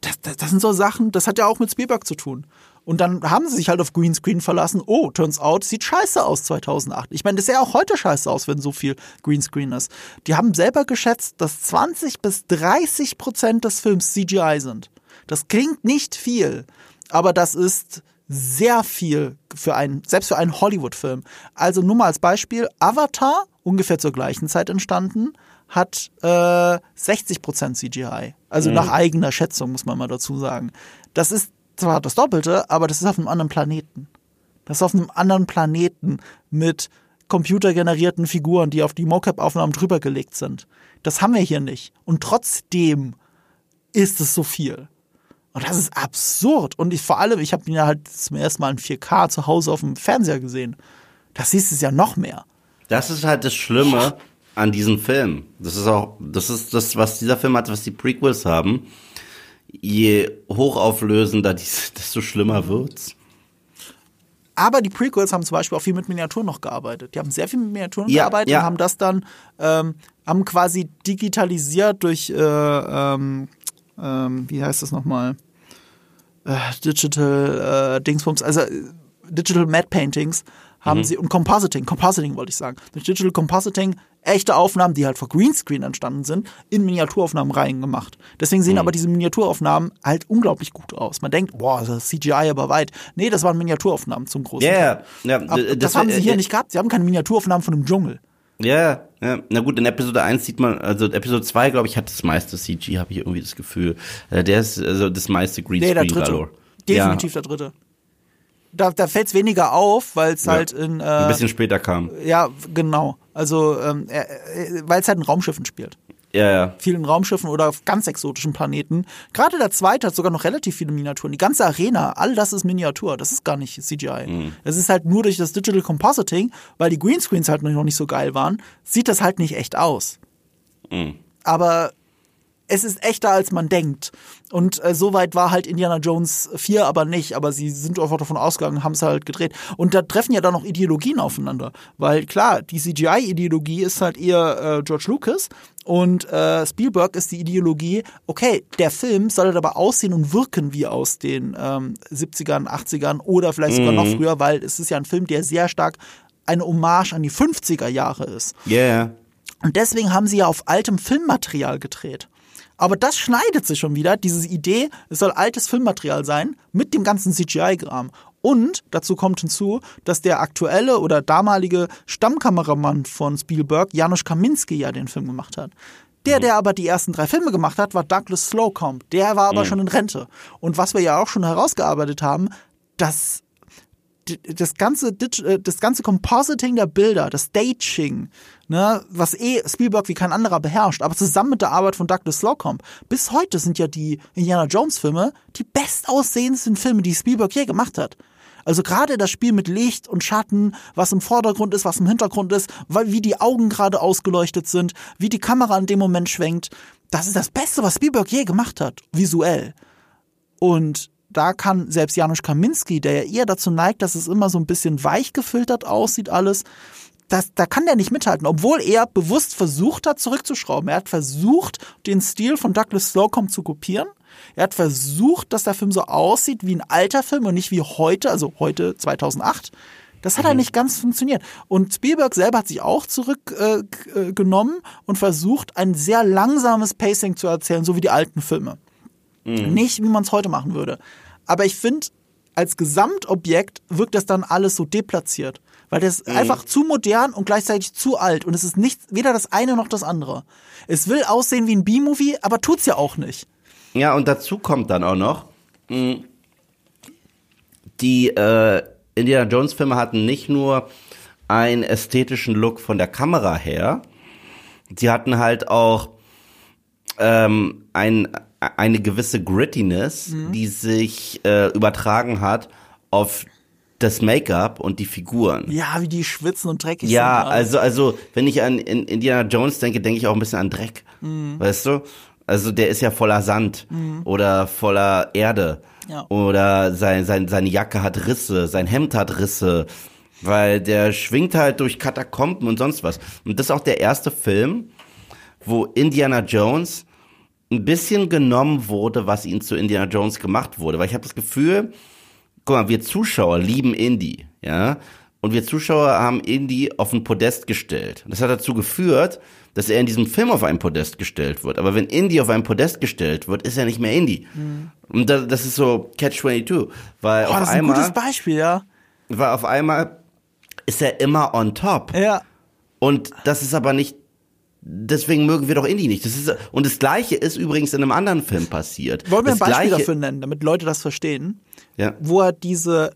das, das, das sind so Sachen, das hat ja auch mit Spielberg zu tun. Und dann haben sie sich halt auf Greenscreen verlassen. Oh, turns out, sieht scheiße aus 2008. Ich meine, das sieht ja auch heute scheiße aus, wenn so viel Greenscreen ist. Die haben selber geschätzt, dass 20 bis 30 Prozent des Films CGI sind. Das klingt nicht viel, aber das ist sehr viel für einen, selbst für einen Hollywood-Film. Also nur mal als Beispiel, Avatar, ungefähr zur gleichen Zeit entstanden, hat äh, 60% CGI. Also mhm. nach eigener Schätzung, muss man mal dazu sagen. Das ist zwar das Doppelte, aber das ist auf einem anderen Planeten. Das ist auf einem anderen Planeten mit computergenerierten Figuren, die auf die Mocap-Aufnahmen drüber gelegt sind. Das haben wir hier nicht. Und trotzdem ist es so viel. Und das ist absurd. Und ich vor allem, ich habe ihn ja halt zum ersten Mal in 4K zu Hause auf dem Fernseher gesehen. Das siehst es ja noch mehr. Das ist halt das Schlimme an diesem Film. Das ist auch, das ist das, was dieser Film hat, was die Prequels haben je hochauflösender, (laughs) desto schlimmer wird's. Aber die Prequels haben zum Beispiel auch viel mit Miniaturen noch gearbeitet. Die haben sehr viel mit Miniaturen ja, gearbeitet ja. und haben das dann ähm, haben quasi digitalisiert durch äh, ähm, ähm, wie heißt das nochmal? Äh, Digital äh, Dingsbums, also äh, Digital Matte Paintings haben mhm. sie und Compositing, Compositing wollte ich sagen. Durch Digital Compositing echte Aufnahmen, die halt vor Greenscreen entstanden sind, in Miniaturaufnahmen reingemacht. Deswegen sehen mhm. aber diese Miniaturaufnahmen halt unglaublich gut aus. Man denkt, boah, das ist CGI aber weit. Nee, das waren Miniaturaufnahmen zum großen yeah, Teil. Ja, das, das haben sie hier äh, nicht gehabt. Sie haben keine Miniaturaufnahmen von dem Dschungel. Ja, ja, na gut, in Episode 1 sieht man, also Episode 2, glaube ich, hat das meiste CG, habe ich irgendwie das Gefühl. Äh, der ist also das meiste Greenscreen. Nee, der dritte. Definitiv ja. der dritte da, da fällt es weniger auf, weil es ja, halt in. Äh, ein bisschen später kam. Ja, genau. Also, ähm, äh, weil es halt in Raumschiffen spielt. Ja, ja. Vielen Raumschiffen oder auf ganz exotischen Planeten. Gerade der zweite hat sogar noch relativ viele Miniaturen. Die ganze Arena, all das ist Miniatur. Das ist gar nicht CGI. Mhm. Ist halt nur durch das Digital Compositing, weil die Greenscreens halt noch nicht so geil waren, sieht das halt nicht echt aus. Mhm. Aber es ist echter, als man denkt. Und äh, soweit war halt Indiana Jones 4 aber nicht. Aber sie sind einfach davon ausgegangen, haben es halt gedreht. Und da treffen ja dann noch Ideologien aufeinander. Weil klar, die CGI-Ideologie ist halt eher äh, George Lucas. Und äh, Spielberg ist die Ideologie, okay, der Film soll halt aber aussehen und wirken wie aus den ähm, 70ern, 80ern oder vielleicht sogar mhm. noch früher, weil es ist ja ein Film, der sehr stark eine Hommage an die 50er Jahre ist. Yeah. Und deswegen haben sie ja auf altem Filmmaterial gedreht. Aber das schneidet sich schon wieder, diese Idee, es soll altes Filmmaterial sein, mit dem ganzen CGI-Gram. Und dazu kommt hinzu, dass der aktuelle oder damalige Stammkameramann von Spielberg, Janusz Kaminski, ja den Film gemacht hat. Der, der aber die ersten drei Filme gemacht hat, war Douglas Slocumb. Der war aber mhm. schon in Rente. Und was wir ja auch schon herausgearbeitet haben, dass das ganze, äh, das ganze Compositing der Bilder, das Staging, ne, was eh Spielberg wie kein anderer beherrscht, aber zusammen mit der Arbeit von Douglas Slocumb, bis heute sind ja die Indiana Jones Filme die bestaussehendsten Filme, die Spielberg je gemacht hat. Also gerade das Spiel mit Licht und Schatten, was im Vordergrund ist, was im Hintergrund ist, weil, wie die Augen gerade ausgeleuchtet sind, wie die Kamera in dem Moment schwenkt, das ist das Beste, was Spielberg je gemacht hat, visuell. Und da kann selbst Janusz Kaminski, der ja eher dazu neigt, dass es immer so ein bisschen weich gefiltert aussieht alles, das, da kann der nicht mithalten, obwohl er bewusst versucht hat, zurückzuschrauben. Er hat versucht, den Stil von Douglas Slocum zu kopieren. Er hat versucht, dass der Film so aussieht wie ein alter Film und nicht wie heute, also heute 2008. Das hat mhm. er nicht ganz funktioniert. Und Spielberg selber hat sich auch zurückgenommen äh, und versucht, ein sehr langsames Pacing zu erzählen, so wie die alten Filme. Mhm. Nicht, wie man es heute machen würde. Aber ich finde, als Gesamtobjekt wirkt das dann alles so deplatziert. Weil das ist mhm. einfach zu modern und gleichzeitig zu alt. Und es ist nicht, weder das eine noch das andere. Es will aussehen wie ein B-Movie, aber tut's ja auch nicht. Ja, und dazu kommt dann auch noch, hm, die äh, Indiana Jones Filme hatten nicht nur einen ästhetischen Look von der Kamera her, sie hatten halt auch ähm, ein, eine gewisse Grittiness, mhm. die sich äh, übertragen hat auf das Make-up und die Figuren. Ja, wie die schwitzen und dreckig ja, sind. Ja, also, also, wenn ich an Indiana Jones denke, denke ich auch ein bisschen an Dreck. Mhm. Weißt du? Also, der ist ja voller Sand mhm. oder voller Erde. Ja. Oder sein, sein, seine Jacke hat Risse, sein Hemd hat Risse, weil der schwingt halt durch Katakomben und sonst was. Und das ist auch der erste Film, wo Indiana Jones ein bisschen genommen wurde, was ihn zu Indiana Jones gemacht wurde. Weil ich habe das Gefühl, guck mal, wir Zuschauer lieben Indie, ja. Und wir Zuschauer haben Indie auf ein Podest gestellt. Das hat dazu geführt, dass er in diesem Film auf ein Podest gestellt wird. Aber wenn Indie auf ein Podest gestellt wird, ist er nicht mehr Indie. Mhm. Und das, das, ist so Catch 22. Weil oh, auf das ist einmal, ein gutes Beispiel, ja. Weil auf einmal ist er immer on top. Ja. Und das ist aber nicht deswegen mögen wir doch Indie nicht. Das ist, und das Gleiche ist übrigens in einem anderen Film passiert. Wollen wir ein Beispiel Gleiche, dafür nennen, damit Leute das verstehen? Ja. Wo er diese,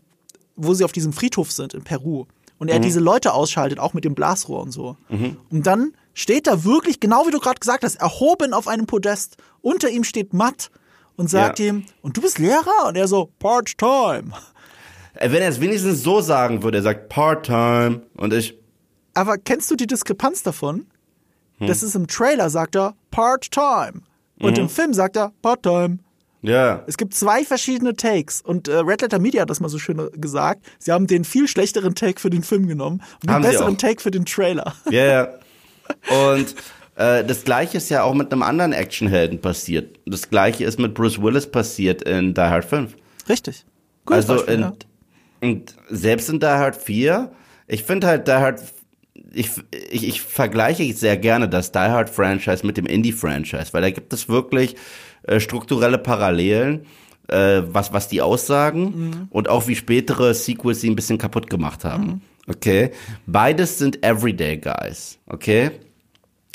wo sie auf diesem Friedhof sind in Peru und er mhm. diese Leute ausschaltet, auch mit dem Blasrohr und so. Mhm. Und dann steht da wirklich, genau wie du gerade gesagt hast, erhoben auf einem Podest. Unter ihm steht Matt und sagt ja. ihm, und du bist Lehrer? Und er so, Part-Time. Wenn er es wenigstens so sagen würde, er sagt Part-Time und ich. Aber kennst du die Diskrepanz davon? Hm. Das ist im Trailer, sagt er Part-Time. Und mhm. im Film sagt er Part-Time. Ja. Es gibt zwei verschiedene Takes und äh, Red Letter Media hat das mal so schön gesagt. Sie haben den viel schlechteren Take für den Film genommen und den besseren Take für den Trailer. Ja, ja. (laughs) Und äh, das gleiche ist ja auch mit einem anderen Actionhelden passiert. Das gleiche ist mit Bruce Willis passiert in Die Hard 5. Richtig. Gutes also Beispiel, in, ja. und selbst in Die Hard 4, ich finde halt Die Hard ich, ich, ich vergleiche sehr gerne das Die Hard Franchise mit dem Indie Franchise, weil da gibt es wirklich äh, strukturelle Parallelen, äh, was, was die aussagen mhm. und auch wie spätere Sequels sie ein bisschen kaputt gemacht haben. Mhm. Okay. Beides sind Everyday Guys. Okay.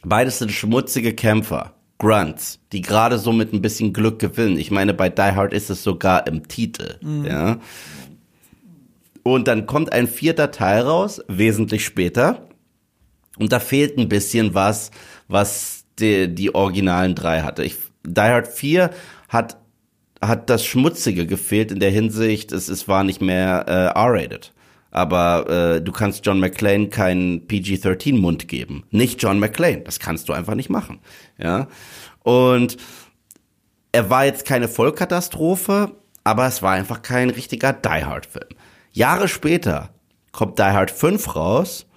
Beides sind schmutzige Kämpfer. Grunts, die gerade so mit ein bisschen Glück gewinnen. Ich meine, bei Die Hard ist es sogar im Titel. Mhm. Ja. Und dann kommt ein vierter Teil raus, wesentlich später. Und da fehlt ein bisschen was, was die, die originalen drei hatte. Ich, Die Hard 4 hat, hat das Schmutzige gefehlt in der Hinsicht, es, es war nicht mehr äh, R-rated. Aber äh, du kannst John McClane keinen PG-13-Mund geben. Nicht John McClane. Das kannst du einfach nicht machen. Ja. Und er war jetzt keine Vollkatastrophe, aber es war einfach kein richtiger Die Hard-Film. Jahre später kommt Die Hard 5 raus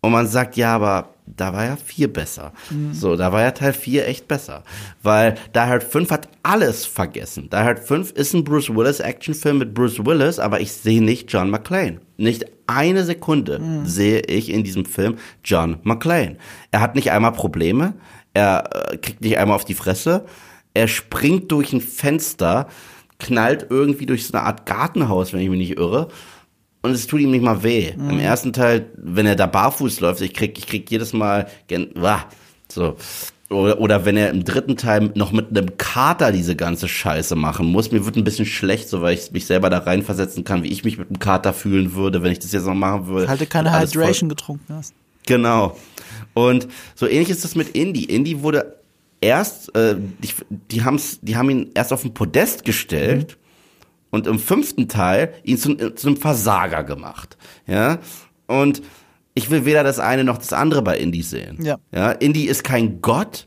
und man sagt, ja, aber da war ja 4 besser. Mhm. So, da war ja Teil 4 echt besser. Weil Die Hard 5 hat alles vergessen. Die Hard 5 ist ein Bruce Willis Actionfilm mit Bruce Willis, aber ich sehe nicht John McClane. Nicht eine Sekunde mhm. sehe ich in diesem Film John McClane. Er hat nicht einmal Probleme. Er äh, kriegt nicht einmal auf die Fresse. Er springt durch ein Fenster, knallt irgendwie durch so eine Art Gartenhaus, wenn ich mich nicht irre und es tut ihm nicht mal weh. Mhm. Im ersten Teil, wenn er da barfuß läuft, ich krieg, ich krieg jedes Mal, wah, so. Oder, oder wenn er im dritten Teil noch mit einem Kater diese ganze Scheiße machen muss. Mir wird ein bisschen schlecht, so weil ich mich selber da reinversetzen kann, wie ich mich mit einem Kater fühlen würde, wenn ich das jetzt noch machen würde. Halte keine Hydration getrunken hast. Genau. Und so ähnlich ist das mit Indy. Indy wurde erst, äh, die, die, haben's, die haben ihn erst auf den Podest gestellt. Mhm und im fünften Teil ihn zu, zu einem Versager gemacht. Ja, und ich will weder das eine noch das andere bei Indy sehen. Ja. ja Indy ist kein Gott,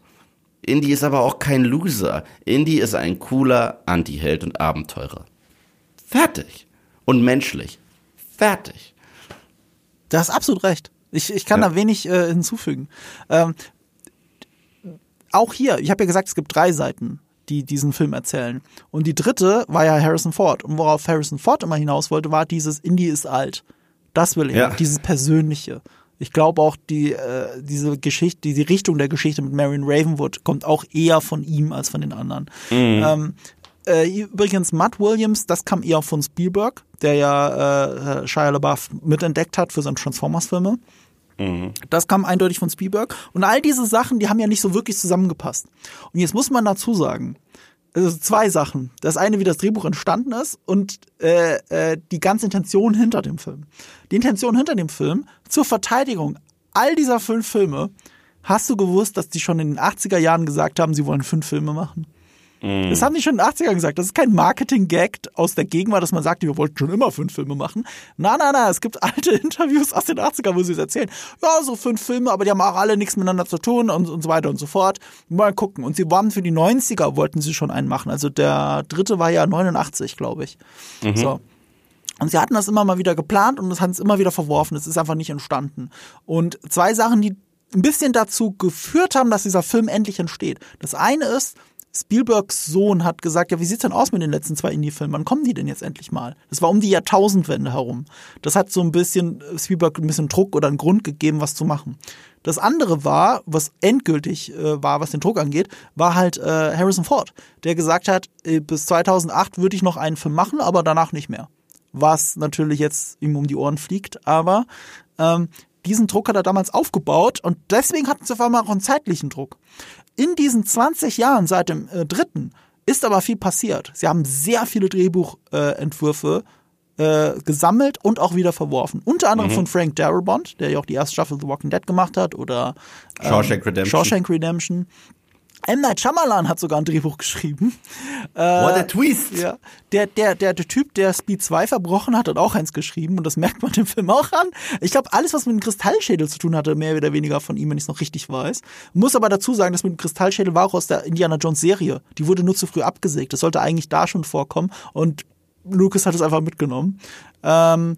Indy ist aber auch kein Loser. Indy ist ein cooler Antiheld und Abenteurer. Fertig. Und menschlich. Fertig. Du hast absolut recht. Ich, ich kann ja. da wenig äh, hinzufügen. Ähm, auch hier, ich habe ja gesagt, es gibt drei Seiten, die diesen Film erzählen. Und die dritte war ja Harrison Ford. Und worauf Harrison Ford immer hinaus wollte, war dieses Indie ist alt. Das will er, ja. dieses Persönliche. Ich glaube auch, die, äh, diese Geschichte, die, die Richtung der Geschichte mit Marion Ravenwood kommt auch eher von ihm als von den anderen. Mhm. Ähm, äh, übrigens, Matt Williams, das kam eher von Spielberg, der ja äh, Shia LaBeouf mitentdeckt hat für seine Transformers-Filme. Mhm. Das kam eindeutig von Spielberg. Und all diese Sachen, die haben ja nicht so wirklich zusammengepasst. Und jetzt muss man dazu sagen, also zwei Sachen. Das eine, wie das Drehbuch entstanden ist und äh, äh, die ganze Intention hinter dem Film. Die Intention hinter dem Film zur Verteidigung all dieser fünf Filme. Hast du gewusst, dass die schon in den 80er Jahren gesagt haben, sie wollen fünf Filme machen? Mm. Das haben die schon in den 80ern gesagt. Das ist kein Marketing-Gag aus der Gegenwart, dass man sagt, wir wollten schon immer fünf Filme machen. Na, na, na, es gibt (laughs) alte Interviews aus den 80ern, wo sie es erzählen. Ja, so fünf Filme, aber die haben auch alle nichts miteinander zu tun und, und so weiter und so fort. Mal gucken. Und sie waren für die 90er, wollten sie schon einen machen. Also der dritte war ja 89, glaube ich. Mhm. So. Und sie hatten das immer mal wieder geplant und das haben es immer wieder verworfen. Es ist einfach nicht entstanden. Und zwei Sachen, die ein bisschen dazu geführt haben, dass dieser Film endlich entsteht. Das eine ist, Spielbergs Sohn hat gesagt, ja, wie sieht's denn aus mit den letzten zwei Indie-Filmen? Wann kommen die denn jetzt endlich mal? Das war um die Jahrtausendwende herum. Das hat so ein bisschen Spielberg ein bisschen Druck oder einen Grund gegeben, was zu machen. Das andere war, was endgültig äh, war, was den Druck angeht, war halt äh, Harrison Ford, der gesagt hat, äh, bis 2008 würde ich noch einen Film machen, aber danach nicht mehr. Was natürlich jetzt ihm um die Ohren fliegt, aber ähm, diesen Druck hat er damals aufgebaut und deswegen hatten sie auf einmal auch einen zeitlichen Druck. In diesen 20 Jahren seit dem äh, dritten ist aber viel passiert. Sie haben sehr viele Drehbuchentwürfe äh, gesammelt und auch wieder verworfen. Unter anderem mhm. von Frank Darabont, der ja auch die erste Staffel The Walking Dead gemacht hat, oder ähm, Shawshank Redemption. Shawshank Redemption. M. Night Shyamalan hat sogar ein Drehbuch geschrieben. Äh, What a twist! Ja, der, der, der, der Typ, der Speed 2 verbrochen hat, hat auch eins geschrieben und das merkt man dem Film auch an. Ich glaube, alles, was mit dem Kristallschädel zu tun hatte, mehr oder weniger von ihm, wenn ich es noch richtig weiß. Muss aber dazu sagen, dass mit dem Kristallschädel war auch aus der Indiana Jones Serie. Die wurde nur zu früh abgesägt. Das sollte eigentlich da schon vorkommen und Lucas hat es einfach mitgenommen. Ähm,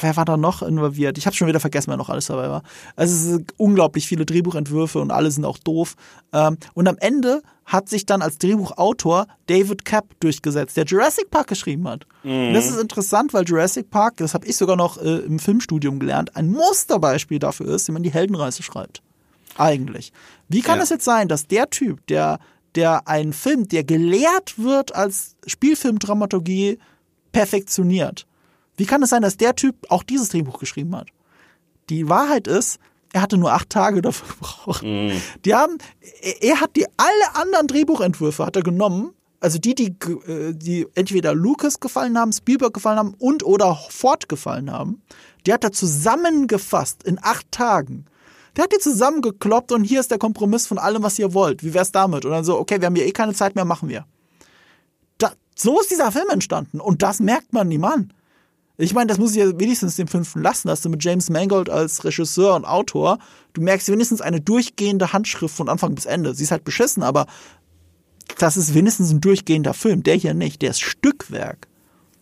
wer war da noch involviert? Ich habe schon wieder vergessen, wer noch alles dabei war. Also es sind unglaublich viele Drehbuchentwürfe und alle sind auch doof. Ähm, und am Ende hat sich dann als Drehbuchautor David Kapp durchgesetzt, der Jurassic Park geschrieben hat. Mhm. das ist interessant, weil Jurassic Park, das habe ich sogar noch äh, im Filmstudium gelernt, ein Musterbeispiel dafür ist, wie man die Heldenreise schreibt. Eigentlich. Wie kann ja. es jetzt sein, dass der Typ, der der einen Film, der gelehrt wird als Spielfilmdramaturgie, perfektioniert, wie kann es sein, dass der Typ auch dieses Drehbuch geschrieben hat? Die Wahrheit ist, er hatte nur acht Tage dafür (laughs) gebraucht. Mm. Die haben, er hat die alle anderen Drehbuchentwürfe hat er genommen, also die, die, äh, die entweder Lucas gefallen haben, Spielberg gefallen haben und oder Ford gefallen haben, die hat er zusammengefasst in acht Tagen. Der hat die zusammengekloppt und hier ist der Kompromiss von allem, was ihr wollt. Wie wär's damit? Und dann so, okay, wir haben hier eh keine Zeit mehr, machen wir. Da, so ist dieser Film entstanden und das merkt man nie an. Ich meine, das muss ich ja wenigstens dem fünften lassen, dass du mit James Mangold als Regisseur und Autor, du merkst wenigstens eine durchgehende Handschrift von Anfang bis Ende. Sie ist halt beschissen, aber das ist wenigstens ein durchgehender Film. Der hier nicht, der ist Stückwerk.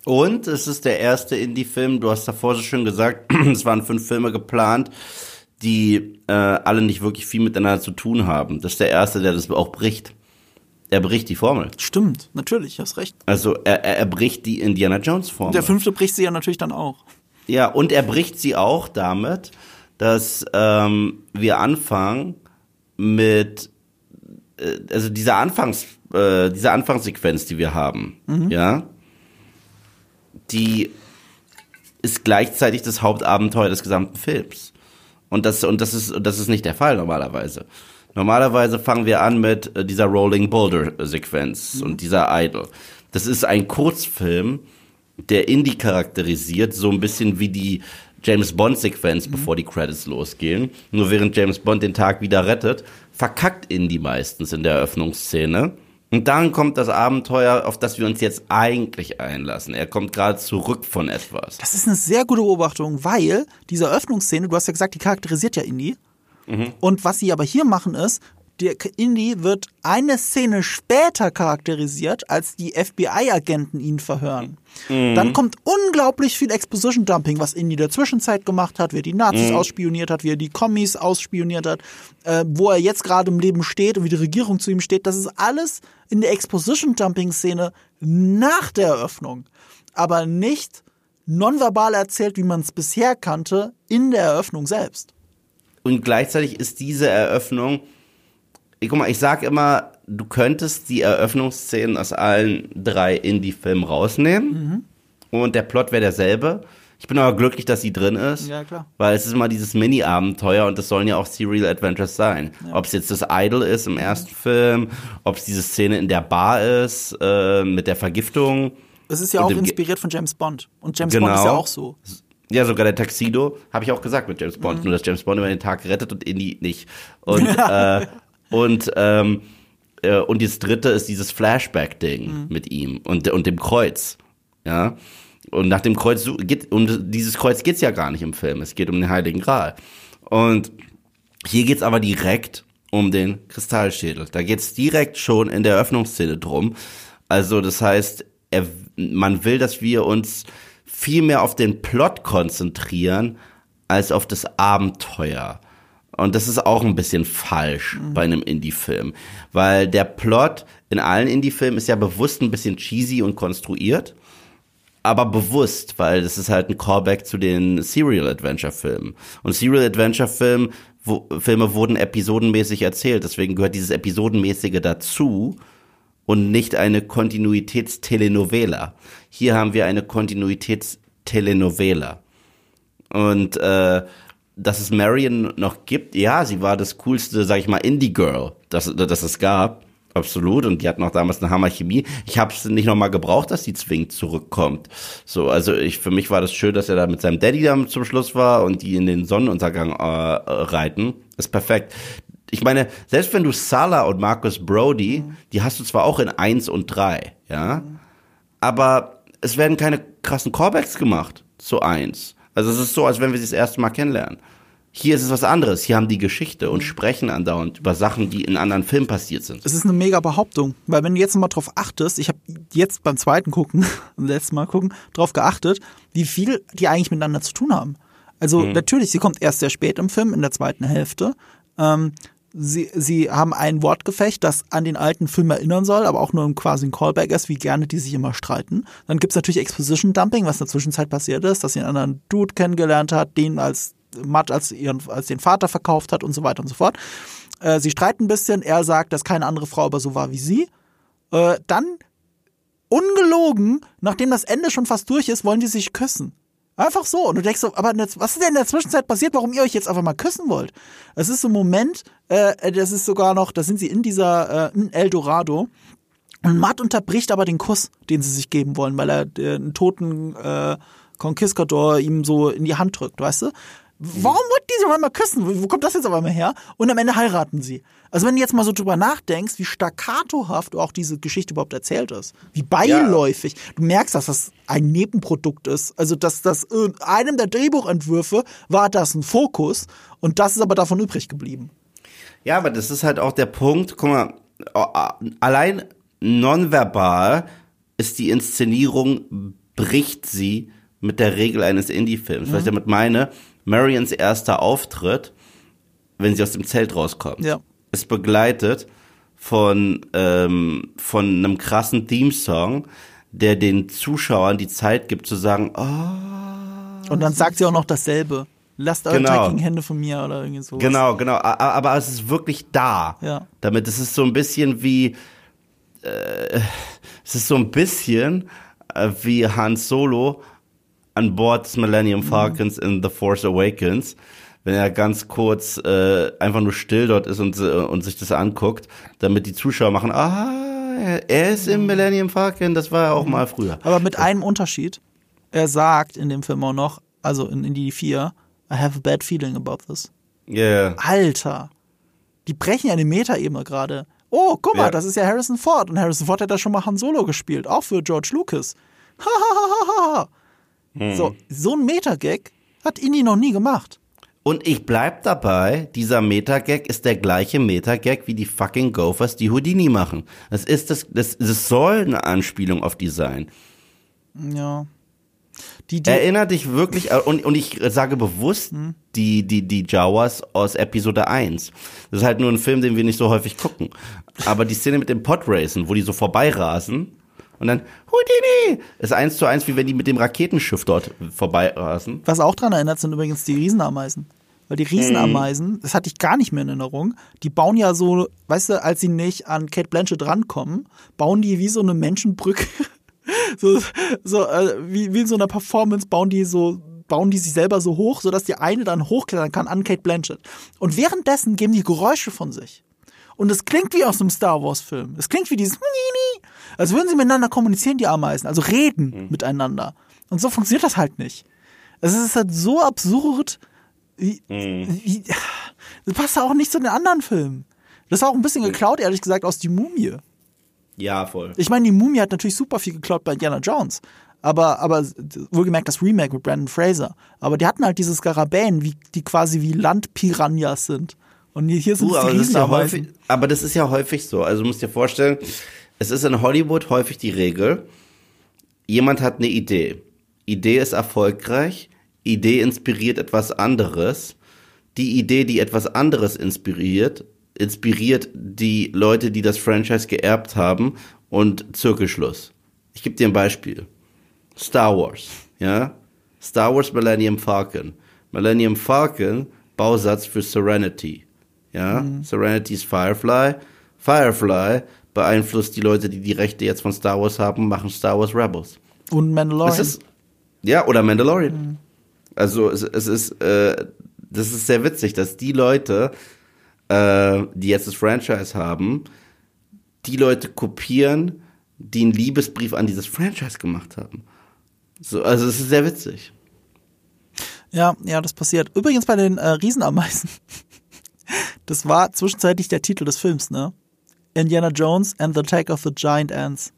Und es ist der erste Indie-Film, du hast davor so schön gesagt, (clears throat) es waren fünf Filme geplant, die äh, alle nicht wirklich viel miteinander zu tun haben. Das ist der erste, der das auch bricht er bricht die Formel. Stimmt, natürlich, hast recht. Also er, er, er bricht die Indiana Jones Formel. Der fünfte bricht sie ja natürlich dann auch. Ja, und er bricht sie auch damit, dass ähm, wir anfangen mit äh, also dieser Anfangs äh, diese Anfangssequenz, die wir haben, mhm. ja, die ist gleichzeitig das Hauptabenteuer des gesamten Films. Und das und das ist das ist nicht der Fall normalerweise. Normalerweise fangen wir an mit äh, dieser Rolling Boulder Sequenz mhm. und dieser Idol. Das ist ein Kurzfilm, der Indie charakterisiert, so ein bisschen wie die James Bond Sequenz, mhm. bevor die Credits losgehen. Nur während James Bond den Tag wieder rettet, verkackt Indie meistens in der Eröffnungsszene. Und dann kommt das Abenteuer, auf das wir uns jetzt eigentlich einlassen. Er kommt gerade zurück von etwas. Das ist eine sehr gute Beobachtung, weil diese Eröffnungsszene, du hast ja gesagt, die charakterisiert ja Indy. Mhm. Und was sie aber hier machen ist, der Indy wird eine Szene später charakterisiert, als die FBI-Agenten ihn verhören. Mhm. Dann kommt unglaublich viel Exposition-Dumping, was Indy der Zwischenzeit gemacht hat, wie er die Nazis mhm. ausspioniert hat, wie er die Kommis ausspioniert hat, äh, wo er jetzt gerade im Leben steht und wie die Regierung zu ihm steht. Das ist alles in der Exposition-Dumping-Szene nach der Eröffnung, aber nicht nonverbal erzählt, wie man es bisher kannte, in der Eröffnung selbst. Und gleichzeitig ist diese Eröffnung guck mal, ich sag immer, du könntest die Eröffnungsszenen aus allen drei Indie-Filmen rausnehmen mhm. und der Plot wäre derselbe. Ich bin aber glücklich, dass sie drin ist. Ja, klar. Weil es ist immer dieses Mini-Abenteuer und das sollen ja auch Serial Adventures sein. Ja. Ob es jetzt das Idol ist im ersten mhm. Film, ob es diese Szene in der Bar ist, äh, mit der Vergiftung. Es ist ja auch inspiriert von James Bond. Und James genau. Bond ist ja auch so. Ja, sogar der Taxido, habe ich auch gesagt mit James Bond. Mhm. Nur, dass James Bond über den Tag rettet und Indy nicht. Und (laughs) äh, und ähm, äh, und das dritte ist dieses Flashback-Ding mhm. mit ihm und, und dem Kreuz. Ja. Und nach dem Kreuz geht, um dieses Kreuz geht's ja gar nicht im Film. Es geht um den Heiligen Gral. Und hier geht's aber direkt um den Kristallschädel. Da geht's direkt schon in der Eröffnungsszene drum. Also, das heißt, er, man will, dass wir uns viel mehr auf den Plot konzentrieren als auf das Abenteuer. Und das ist auch ein bisschen falsch mhm. bei einem Indie-Film, weil der Plot in allen Indie-Filmen ist ja bewusst ein bisschen cheesy und konstruiert, aber bewusst, weil das ist halt ein Callback zu den Serial Adventure Filmen. Und Serial Adventure Filme, wo, Filme wurden episodenmäßig erzählt, deswegen gehört dieses episodenmäßige dazu und nicht eine Kontinuitätstelenovela. Hier haben wir eine Kontinuitätstelenovela. Und äh, dass es Marion noch gibt, ja, sie war das coolste, sag ich mal, Indie-Girl, das, das es gab. Absolut. Und die hatten auch damals eine Hammerchemie. Ich habe es nicht nochmal gebraucht, dass die zwingend zurückkommt. So, also ich für mich war das schön, dass er da mit seinem Daddy dann zum Schluss war und die in den Sonnenuntergang äh, reiten. Ist perfekt. Ich meine, selbst wenn du Salah und Marcus Brody, die hast du zwar auch in eins und drei, ja, aber es werden keine krassen Callbacks gemacht zu eins. Also es ist so, als wenn wir sie das erste Mal kennenlernen. Hier ist es was anderes. Hier haben die Geschichte und sprechen andauernd über Sachen, die in anderen Filmen passiert sind. Es ist eine mega Behauptung, weil wenn du jetzt mal drauf achtest, ich habe jetzt beim zweiten gucken, (laughs) letzten Mal gucken, drauf geachtet, wie viel die eigentlich miteinander zu tun haben. Also mhm. natürlich, sie kommt erst sehr spät im Film, in der zweiten Hälfte. Ähm, sie, sie haben ein Wortgefecht, das an den alten Film erinnern soll, aber auch nur quasi ein Callback ist, wie gerne die sich immer streiten. Dann gibt's natürlich Exposition Dumping, was in der Zwischenzeit passiert ist, dass sie einen anderen Dude kennengelernt hat, den als Matt als, ihren, als den Vater verkauft hat und so weiter und so fort. Äh, sie streiten ein bisschen, er sagt, dass keine andere Frau aber so war wie sie. Äh, dann, ungelogen, nachdem das Ende schon fast durch ist, wollen die sich küssen. Einfach so. Und du denkst so, aber was ist denn in der Zwischenzeit passiert, warum ihr euch jetzt einfach mal küssen wollt? Es ist so ein Moment, äh, das ist sogar noch, da sind sie in dieser, äh, in Eldorado. Und Matt unterbricht aber den Kuss, den sie sich geben wollen, weil er äh, einen toten äh, Conquistador ihm so in die Hand drückt, weißt du? Warum wollt die sich auf einmal küssen? Wo kommt das jetzt auf einmal her? Und am Ende heiraten sie. Also wenn du jetzt mal so drüber nachdenkst, wie staccatohaft auch diese Geschichte überhaupt erzählt ist, wie beiläufig, ja. du merkst, dass das ein Nebenprodukt ist. Also dass das in einem der Drehbuchentwürfe war das ein Fokus und das ist aber davon übrig geblieben. Ja, aber das ist halt auch der Punkt, guck mal, allein nonverbal ist die Inszenierung, bricht sie mit der Regel eines Indie-Films. Mhm. Was ich damit meine, Marions erster Auftritt, wenn sie aus dem Zelt rauskommt, ja. ist begleitet von, ähm, von einem krassen Theme-Song, der den Zuschauern die Zeit gibt zu sagen, oh. Und dann sagt sie auch noch dasselbe. Lasst eure genau. Hände von mir oder irgendwie so. Genau, genau. Aber es ist wirklich da. Ja. Damit es ist so ein bisschen wie, äh, es ist so ein bisschen äh, wie Hans Solo an Bord des Millennium mhm. Falcons mhm. in The Force Awakens, wenn er ganz kurz äh, einfach nur still dort ist und, äh, und sich das anguckt, damit die Zuschauer machen, ah, er ist im. Millennium Falcon, das war er auch mhm. mal früher. Aber mit einem Unterschied. Er sagt in dem Film auch noch, also in, in die vier, I have a bad feeling about this. Yeah. Alter. Die brechen ja eine Metaebene gerade. Oh, guck mal, Ja. das ist ja Harrison Ford. Und Harrison Ford hat da schon mal Han Solo gespielt, auch für George Lucas. Hahaha. Hm. So, so ein Metagag hat Indy noch nie gemacht. Und ich bleib dabei, dieser Metagag ist der gleiche Metagag wie die fucking Gophers, die Houdini machen. Das ist das, das, das soll eine Anspielung auf die sein. Ja. Die, die, Erinner dich wirklich, äh, und, und ich sage bewusst, Hm. die, die, die Jawas aus Episode 1. Das ist halt nur ein Film, den wir nicht so häufig gucken. Aber die Szene mit dem Podracen, wo die so vorbeirasen und dann, Houdini, ist eins zu eins, wie wenn die mit dem Raketenschiff dort vorbeirasen. was auch dran erinnert, sind übrigens die Riesenameisen. Weil die Riesenameisen, das hatte ich gar nicht mehr in Erinnerung, die bauen ja so, weißt du, als sie nicht an Kate Blanchett rankommen, bauen die wie so eine Menschenbrücke. (laughs) so, so äh, wie, wie in so einer Performance bauen die so bauen die sich selber so hoch, sodass die eine dann hochklettern kann an Kate Blanchett. Und währenddessen geben die Geräusche von sich. Und es klingt wie aus einem Star Wars Film. Es klingt wie dieses als würden sie miteinander kommunizieren, die Ameisen, also reden miteinander. Und so funktioniert das halt nicht. Es ist halt so absurd. Wie, wie, das passt auch nicht zu den anderen Filmen. Das ist auch ein bisschen geklaut, ehrlich gesagt, aus Die Mumie. Ja, voll. Ich meine, Die Mumie hat natürlich super viel geklaut bei Indiana Jones. Aber, aber wohlgemerkt das Remake mit Brandon Fraser. Aber die hatten halt diese Skarabäen, wie, die quasi wie Landpiranhas sind. Und hier sind es die aber, das ist ja häufig, aber das ist ja häufig so. Also du musst dir vorstellen, es ist in Hollywood häufig die Regel, jemand hat eine Idee. Idee ist erfolgreich, Idee inspiriert etwas anderes. Die Idee, die etwas anderes inspiriert, inspiriert die Leute, die das Franchise geerbt haben und Zirkelschluss. Ich gebe dir ein Beispiel. Star Wars, ja? Star Wars Millennium Falcon. Millennium Falcon, Bausatz für Serenity. Ja, Serenity ist Firefly. Firefly beeinflusst die Leute, die die Rechte jetzt von Star Wars haben, machen Star Wars Rebels. Und Mandalorian. Ist, ja, oder Mandalorian. Also es, es ist, äh, das ist sehr witzig, dass die Leute, äh, die jetzt das Franchise haben, die Leute kopieren, die einen Liebesbrief an dieses Franchise gemacht haben. So, also es ist sehr witzig. Ja, ja, das passiert. Übrigens bei den äh, Riesenameisen. (laughs) Das war zwischenzeitlich der Titel des Films, ne? Indiana Jones and the Attack of the Giant Ants.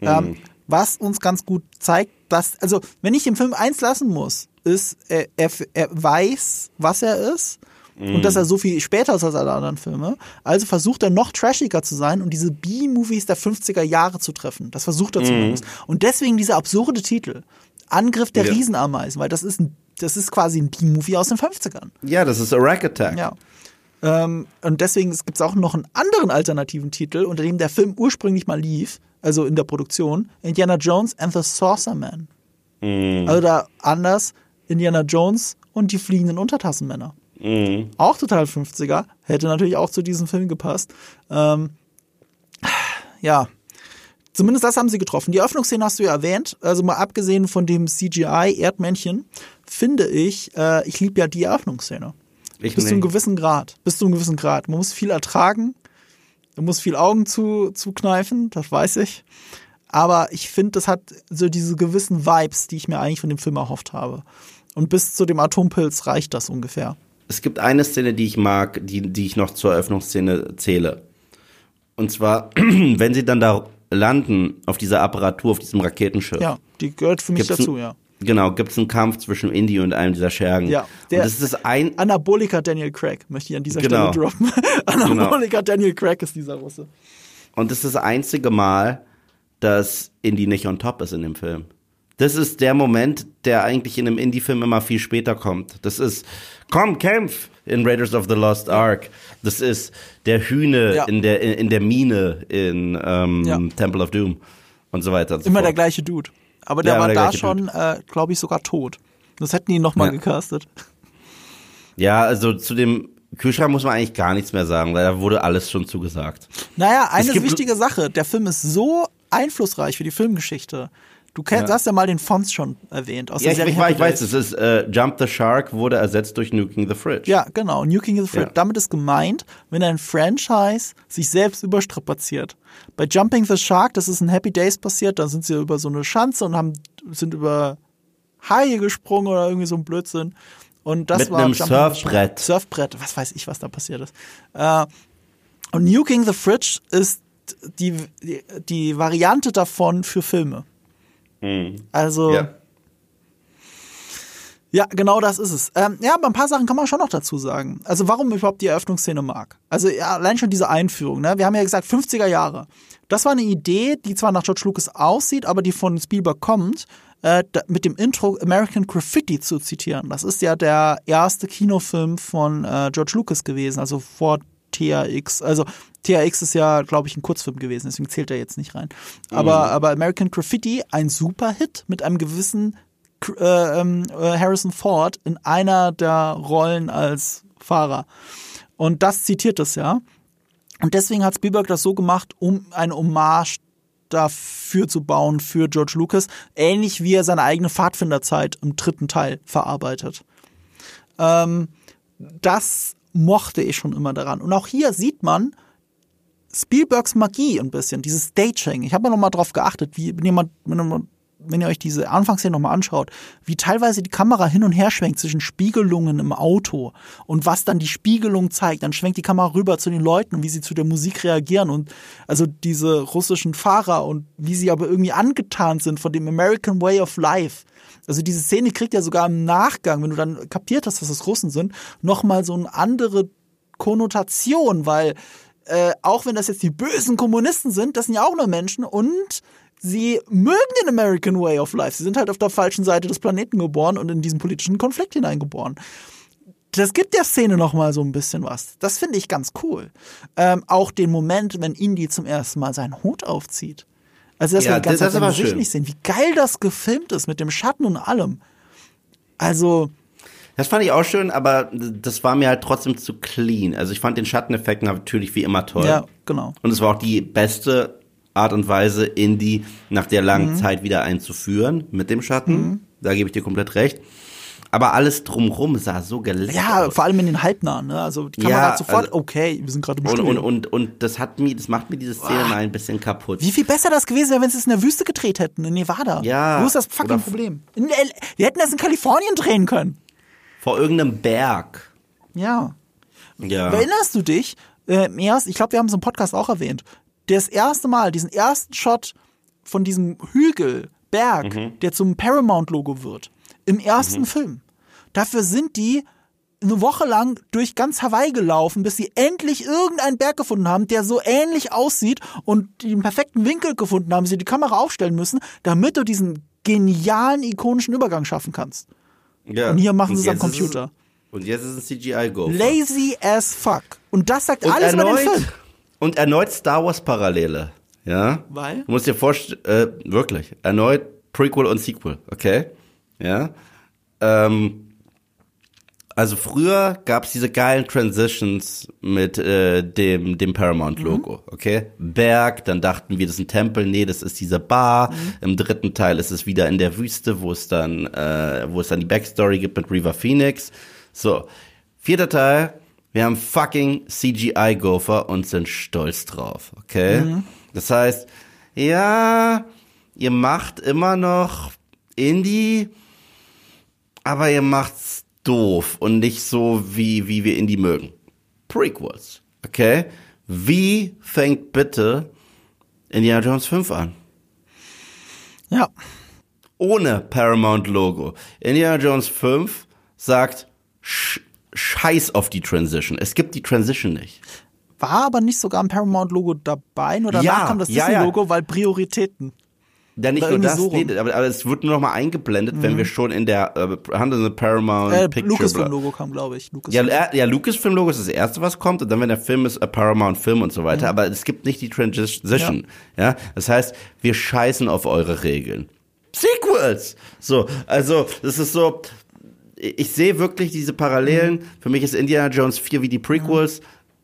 Ähm, was uns ganz gut zeigt, dass, also, wenn ich dem Film eins lassen muss, ist, er, er, er weiß, was er ist. Und dass er so viel später ist als alle anderen Filme. Also versucht er noch trashiger zu sein und diese B-Movies der 50er Jahre zu treffen. Das versucht er zumindest. Und deswegen dieser absurde Titel. Angriff der Ja. Riesenameisen, weil das ist ein, das ist quasi ein B-Movie aus den 50ern. Ja, das ist a Rack Attack. Ja. Ähm, und deswegen gibt es auch noch einen anderen alternativen Titel, unter dem der Film ursprünglich mal lief, also in der Produktion, Indiana Jones and the Saucer Man. Also da anders, Indiana Jones und die fliegenden Untertassenmänner. Auch total 50er, hätte natürlich auch zu diesem Film gepasst. Ähm, ja, zumindest das haben sie getroffen. Die Öffnungsszene hast du ja erwähnt, also mal abgesehen von dem CGI-Erdmännchen, finde ich, äh, ich liebe ja die Eröffnungsszene. Ich Bis zu einem nicht. gewissen Grad. Bis zu einem gewissen Grad. Man muss viel ertragen. Man muss viel Augen zu, zu kneifen, das weiß ich. Aber ich finde, das hat so diese gewissen Vibes, die ich mir eigentlich von dem Film erhofft habe. Und bis zu dem Atompilz reicht das ungefähr. Es gibt eine Szene, die ich mag, die, die ich noch zur Eröffnungsszene zähle. Und zwar, (clears throat) wenn sie dann da landen, auf dieser Apparatur, auf diesem Raketenschiff. Ja, die gehört für mich Gibt's dazu, ja. Genau, gibt es einen Kampf zwischen Indy und einem dieser Schergen. Ja, und der- das ist das ein, Anabolika Daniel Craig, möchte ich an dieser Genau. Stelle droppen. (laughs) Anabolika Daniel Craig ist dieser Russe. und das ist das einzige Mal, dass Indy nicht on top ist in dem Film. Das ist der Moment, der eigentlich in einem Indie-Film immer viel später kommt. Das ist, komm, kämpf in Raiders of the Lost Ark. Das ist der Hühne Ja. in, der, in, in der Mine in ähm, Ja. Temple of Doom und so weiter. Und so Immer fort. der gleiche Dude. Aber der Ja, war der da schon, äh, glaube ich, sogar tot. Das hätten die nochmal Ja. gecastet. Ja, also zu dem Kühlschrank muss man eigentlich gar nichts mehr sagen, weil da wurde alles schon zugesagt. Naja, eine wichtige Sache. Der Film ist so einflussreich für die Filmgeschichte. Du kennst, Ja. hast ja mal den Fonz schon erwähnt. Aus Ja, der ich, ich, ich weiß, es ist äh, Jump the Shark wurde ersetzt durch Nuking the Fridge. Ja, genau. New King of the Fridge. Ja. Damit ist gemeint, wenn ein Franchise sich selbst überstrapaziert. Bei Jumping the Shark, das ist in Happy Days passiert, da sind sie über so eine Schanze und haben, sind über Haie gesprungen oder irgendwie so ein Blödsinn. Und das Mit war einem Jumping. Surfbrett. Surfbrett, was weiß ich, was da passiert ist. Äh, Und Nuking the Fridge ist die, die, die Variante davon für Filme. Mhm. Also. Ja. Ja, genau das ist es. Ähm, ja, aber ein paar Sachen kann man schon noch dazu sagen. Also warum ich überhaupt die Eröffnungsszene mag. Also ja, allein schon diese Einführung. Ne? Wir haben ja gesagt 50er Jahre. Das war eine Idee, die zwar nach George Lucas aussieht, aber die von Spielberg kommt, äh, mit dem Intro American Graffiti zu zitieren. Das ist ja der erste Kinofilm von äh, George Lucas gewesen, also vor THX. Also THX ist ja, glaube ich, ein Kurzfilm gewesen, deswegen zählt er jetzt nicht rein. Aber, aber American Graffiti, ein super Hit mit einem gewissen äh, ähm, äh, Harrison Ford in einer der Rollen als Fahrer. Und das zitiert es ja. Und deswegen hat Spielberg das so gemacht, um eine Hommage dafür zu bauen für George Lucas, ähnlich wie er seine eigene Pfadfinderzeit im dritten Teil verarbeitet. Ähm, das mochte ich schon immer daran. Und auch hier sieht man Spielbergs Magie ein bisschen, dieses Staging. Ich habe noch mal drauf geachtet, wie wenn jemand, wenn wenn ihr euch diese Anfangsszene nochmal anschaut, wie teilweise die Kamera hin und her schwenkt zwischen Spiegelungen im Auto und was dann die Spiegelung zeigt, dann schwenkt die Kamera rüber zu den Leuten und wie sie zu der Musik reagieren und also diese russischen Fahrer und wie sie aber irgendwie angetan sind von dem American Way of Life. Also diese Szene kriegt ja sogar im Nachgang, wenn du dann kapiert hast, dass es Russen sind, nochmal so eine andere Konnotation, weil äh, auch wenn das jetzt die bösen Kommunisten sind, das sind ja auch nur Menschen und sie mögen den American Way of Life. Sie sind halt auf der falschen Seite des Planeten geboren und in diesen politischen Konflikt hineingeboren. Das gibt der Szene noch mal so ein bisschen was. Das finde ich ganz cool. Ähm, auch den Moment, wenn Indy zum ersten Mal seinen Hut aufzieht. Also, dass Ja, wir die ganze das- Zeit Gesicht schön. nicht sehen. Wie geil das gefilmt ist mit dem Schatten und allem. Also, Das fand ich auch schön, aber das war mir halt trotzdem zu clean. Also ich fand den Schatteneffekt natürlich wie immer toll. ja, genau. Und es war auch die beste Art und Weise, Indie nach der langen Mhm. Zeit wieder einzuführen mit dem Schatten. Da gebe ich dir komplett recht. Aber alles drumrum sah so geleckt Ja, aus. vor allem in den Halbnahen. Ne? Also, die Kamera Ja, hat sofort, also- okay, wir sind gerade im Und, Studio. und, und, und das hat mir, das macht mir diese Szene mal ein bisschen kaputt. Wie viel besser das gewesen wäre, wenn sie es in der Wüste gedreht hätten, in Nevada. Ja, Wo ist das fucking Problem? In wir hätten das in Kalifornien drehen können. Vor irgendeinem Berg. Ja. Ja. Erinnerst du dich, äh, erst, ich glaube, wir haben es im Podcast auch erwähnt, das erste Mal, diesen ersten Shot von diesem Hügel, Berg, Mhm. der zum Paramount-Logo wird, im ersten Film. Dafür sind die eine Woche lang durch ganz Hawaii gelaufen, bis sie endlich irgendeinen Berg gefunden haben, der so ähnlich aussieht und den perfekten Winkel gefunden haben, sie die Kamera aufstellen müssen, damit du diesen genialen, ikonischen Übergang schaffen kannst. ja. Und hier machen sie es am Computer. und jetzt ist es CGI-Go. Lazy as fuck. Und das sagt Und alles über den Film. erneut, und erneut Star Wars Parallele. Ja? Weil? Du musst dir vorstellen, äh, wirklich, erneut Prequel und Sequel, okay? Ja? Ähm, also früher gab es diese geilen Transitions mit äh, dem, dem Paramount-Logo, okay? Berg, dann dachten wir, das ist ein Tempel, nee, das ist diese Bar. Im dritten Teil ist es wieder in der Wüste, wo es dann, äh, wo es dann die Backstory gibt mit River Phoenix. So, vierter Teil, wir haben fucking CGI-Gopher und sind stolz drauf, okay? Das heißt, ja, ihr macht immer noch Indie, aber ihr macht's doof und nicht so, wie, wie wir Indie mögen. Prequels, okay? Wie fängt bitte Indiana Jones 5 an? Ja. Ohne Paramount-Logo. Indiana Jones 5 sagt, sch scheiß auf die Transition. Es gibt die Transition nicht. War aber nicht sogar ein Paramount-Logo dabei, nur danach Ja, kam das ja, ja. Disney-Logo, weil Prioritäten. Ja, nicht nur das, so. Mhm. nee, aber, aber es wird nur noch mal eingeblendet, wenn wir schon in der äh, handelnde Paramount Äh, Picture Lucasfilm-Logo kam, glaube ich. Ja, Lucasfilm. äh, ja Lucasfilm-Logo ist das erste, was kommt, und dann, wenn der Film ist, a Paramount Film und so Mhm. weiter, aber es gibt nicht die Transition. Ja. das heißt, wir scheißen auf eure Regeln. Sequels! So, also, das ist so, ich sehe wirklich diese Parallelen. Mhm. Für mich ist Indiana Jones 4 wie die Prequels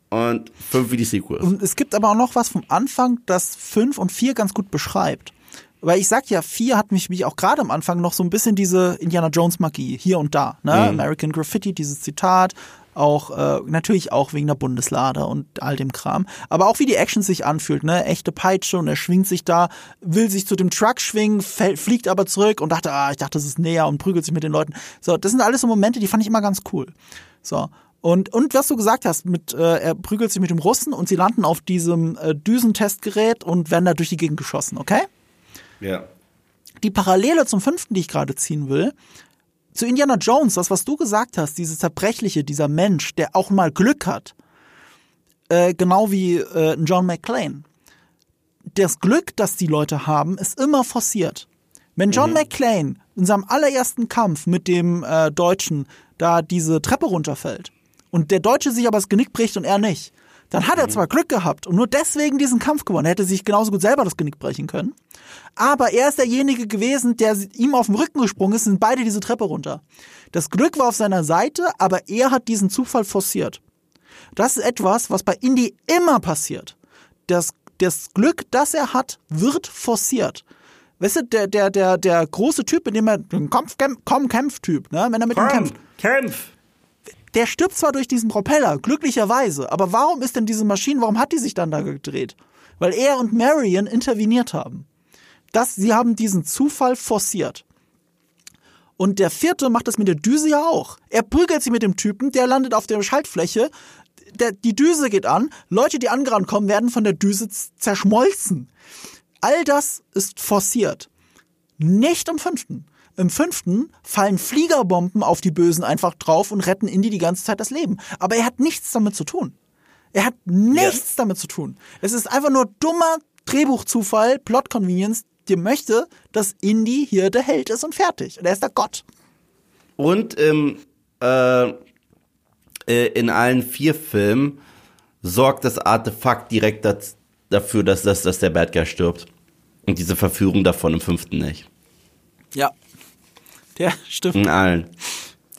und 5 wie die Sequels. Und es gibt aber auch noch was vom Anfang, das 5 und 4 ganz gut beschreibt. Weil ich sag ja, 4 hat mich, mich auch gerade am Anfang noch so ein bisschen diese Indiana Jones Magie hier und da. Ne? American Graffiti, dieses Zitat, auch äh, natürlich auch wegen der Bundeslade und all dem Kram. Aber auch wie die Action sich anfühlt, ne? Echte Peitsche und er schwingt sich da, will sich zu dem Truck schwingen, fällt, fliegt aber zurück und dachte, ah, ich dachte, das ist näher und prügelt sich mit den Leuten. So, das sind alles so Momente, die fand ich immer ganz cool. So. Und, und was du gesagt hast, mit, äh, er prügelt sich mit dem Russen und sie landen auf diesem äh, Düsentestgerät und werden da durch die Gegend geschossen, okay? Ja. Die Parallele zum fünften, die ich gerade ziehen will, zu Indiana Jones, das, was du gesagt hast, dieses Zerbrechliche, dieser Mensch, der auch mal Glück hat, äh, genau wie äh, John McClane. Das Glück, das die Leute haben, ist immer forciert. Wenn John mhm. McClane in seinem allerersten Kampf mit dem äh, Deutschen da diese Treppe runterfällt und der Deutsche sich aber das Genick bricht und er nicht, dann hat er mhm. zwar Glück gehabt und nur deswegen diesen Kampf gewonnen. Er hätte sich genauso gut selber das Genick brechen können. Aber er ist derjenige gewesen, der ihm auf den Rücken gesprungen ist, sind beide diese Treppe runter. Das Glück war auf seiner Seite, aber er hat diesen Zufall forciert. Das ist etwas, was bei Indy immer passiert. Das, das Glück, das er hat, wird forciert. Weißt du, der, der, der, der große Typ, in dem er, Kampf, Kämpf, komm, Kämpf-Typ, ne, wenn er mit komm, ihm kämpft. Kämpf! Der stirbt zwar durch diesen Propeller, glücklicherweise, aber warum ist denn diese Maschine, warum hat die sich dann da gedreht? Weil er und Marion interveniert haben. Das, sie haben diesen Zufall forciert. Und der vierte macht das mit der Düse ja auch. Er prügelt sich mit dem Typen, der landet auf der Schaltfläche, der, die Düse geht an, Leute, die angerannt kommen, werden von der Düse zerschmolzen. All das ist forciert. Nicht im fünften. Im fünften fallen Fliegerbomben auf die Bösen einfach drauf und retten Indy die ganze Zeit das Leben. Aber er hat nichts damit zu tun. Er hat nichts ja. damit zu tun. Es ist einfach nur dummer Drehbuchzufall, Plot Convenience, der möchte, dass Indy hier der Held ist und fertig. Und er ist der Gott. Und ähm, äh, äh, in allen vier Filmen sorgt das Artefakt direkt das, dafür, dass, dass, dass der Bad Guy stirbt. Und diese Verführung davon im fünften nicht. Ja. Der stimmt. In allen.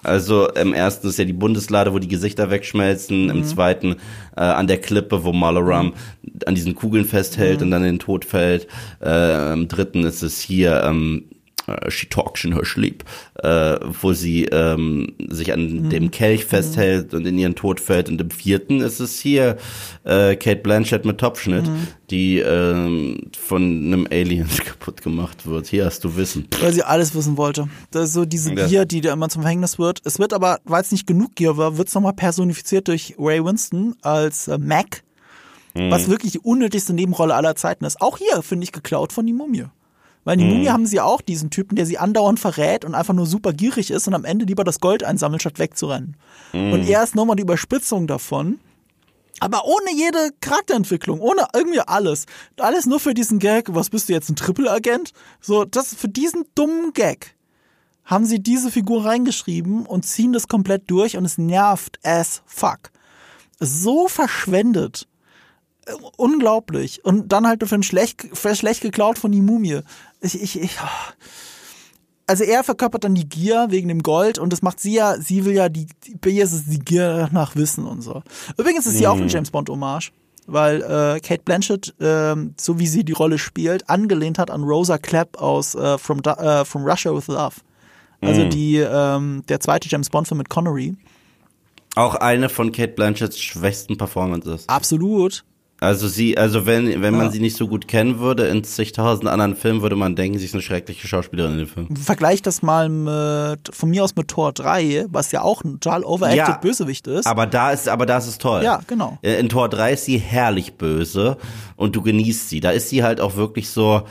Also im ersten ist ja die Bundeslade, wo die Gesichter wegschmelzen. Mhm. Im zweiten äh, an der Klippe, wo Malaram mhm. an diesen Kugeln festhält mhm. und dann in den Tod fällt. Äh, Im dritten ist es hier ähm, äh, She Talks in Her Sleep, äh, wo sie ähm, sich an mhm. dem Kelch festhält mhm. und in ihren Tod fällt. Und im vierten ist es hier äh, Kate Blanchett mit Topfschnitt, mhm. die ähm, von einem Alien (laughs) kaputt gemacht wird. Hier hast du Wissen. Weil sie alles wissen wollte. Das ist so diese ja. Gier, die da immer zum Verhängnis wird. Es wird aber, weil es nicht genug Gier war, wird es nochmal personifiziert durch Ray Winston als äh, Mac. Was mhm. wirklich die unnötigste Nebenrolle aller Zeiten ist. Auch hier, finde ich, geklaut von die Mumie. Weil in die Mumie mhm. haben sie auch diesen Typen, der sie andauernd verrät und einfach nur super gierig ist und am Ende lieber das Gold einsammelt, statt wegzurennen. Mhm. Und er ist nochmal die Überspitzung davon. Aber ohne jede Charakterentwicklung, ohne irgendwie alles. Alles nur für diesen Gag, was bist du jetzt, ein Triple-Agent? So, das für diesen dummen Gag haben sie diese Figur reingeschrieben und ziehen das komplett durch und es nervt as fuck. So verschwendet unglaublich. Und dann halt für ein schlecht, für schlecht geklaut von die Mumie. Ich, ich, ich, oh. also er verkörpert dann die Gier wegen dem Gold und das macht sie ja, sie will ja die, bei ihr ist es die Gier nach Wissen und so. Übrigens ist sie auch ein mhm. James Bond Hommage, weil äh, Kate Blanchett, äh, so wie sie die Rolle spielt, angelehnt hat an Rosa Clapp aus äh, From, äh, From Russia with Love. Also mm. die, ähm, der zweite James Bond Film mit Connery. Auch eine von Kate Blanchetts schwächsten Performances. Absolut. Also sie, also wenn, wenn man ja. sie nicht so gut kennen würde, in zigtausend anderen Filmen würde man denken, sie ist eine schreckliche Schauspielerin in dem Film. Vergleich das mal mit, von mir aus mit Tor 3, was ja auch ein total overacted ja, Bösewicht ist. Aber da ist, aber da ist es toll. Ja, genau. In Tor 3 ist sie herrlich böse und du genießt sie. Da ist sie halt auch wirklich so,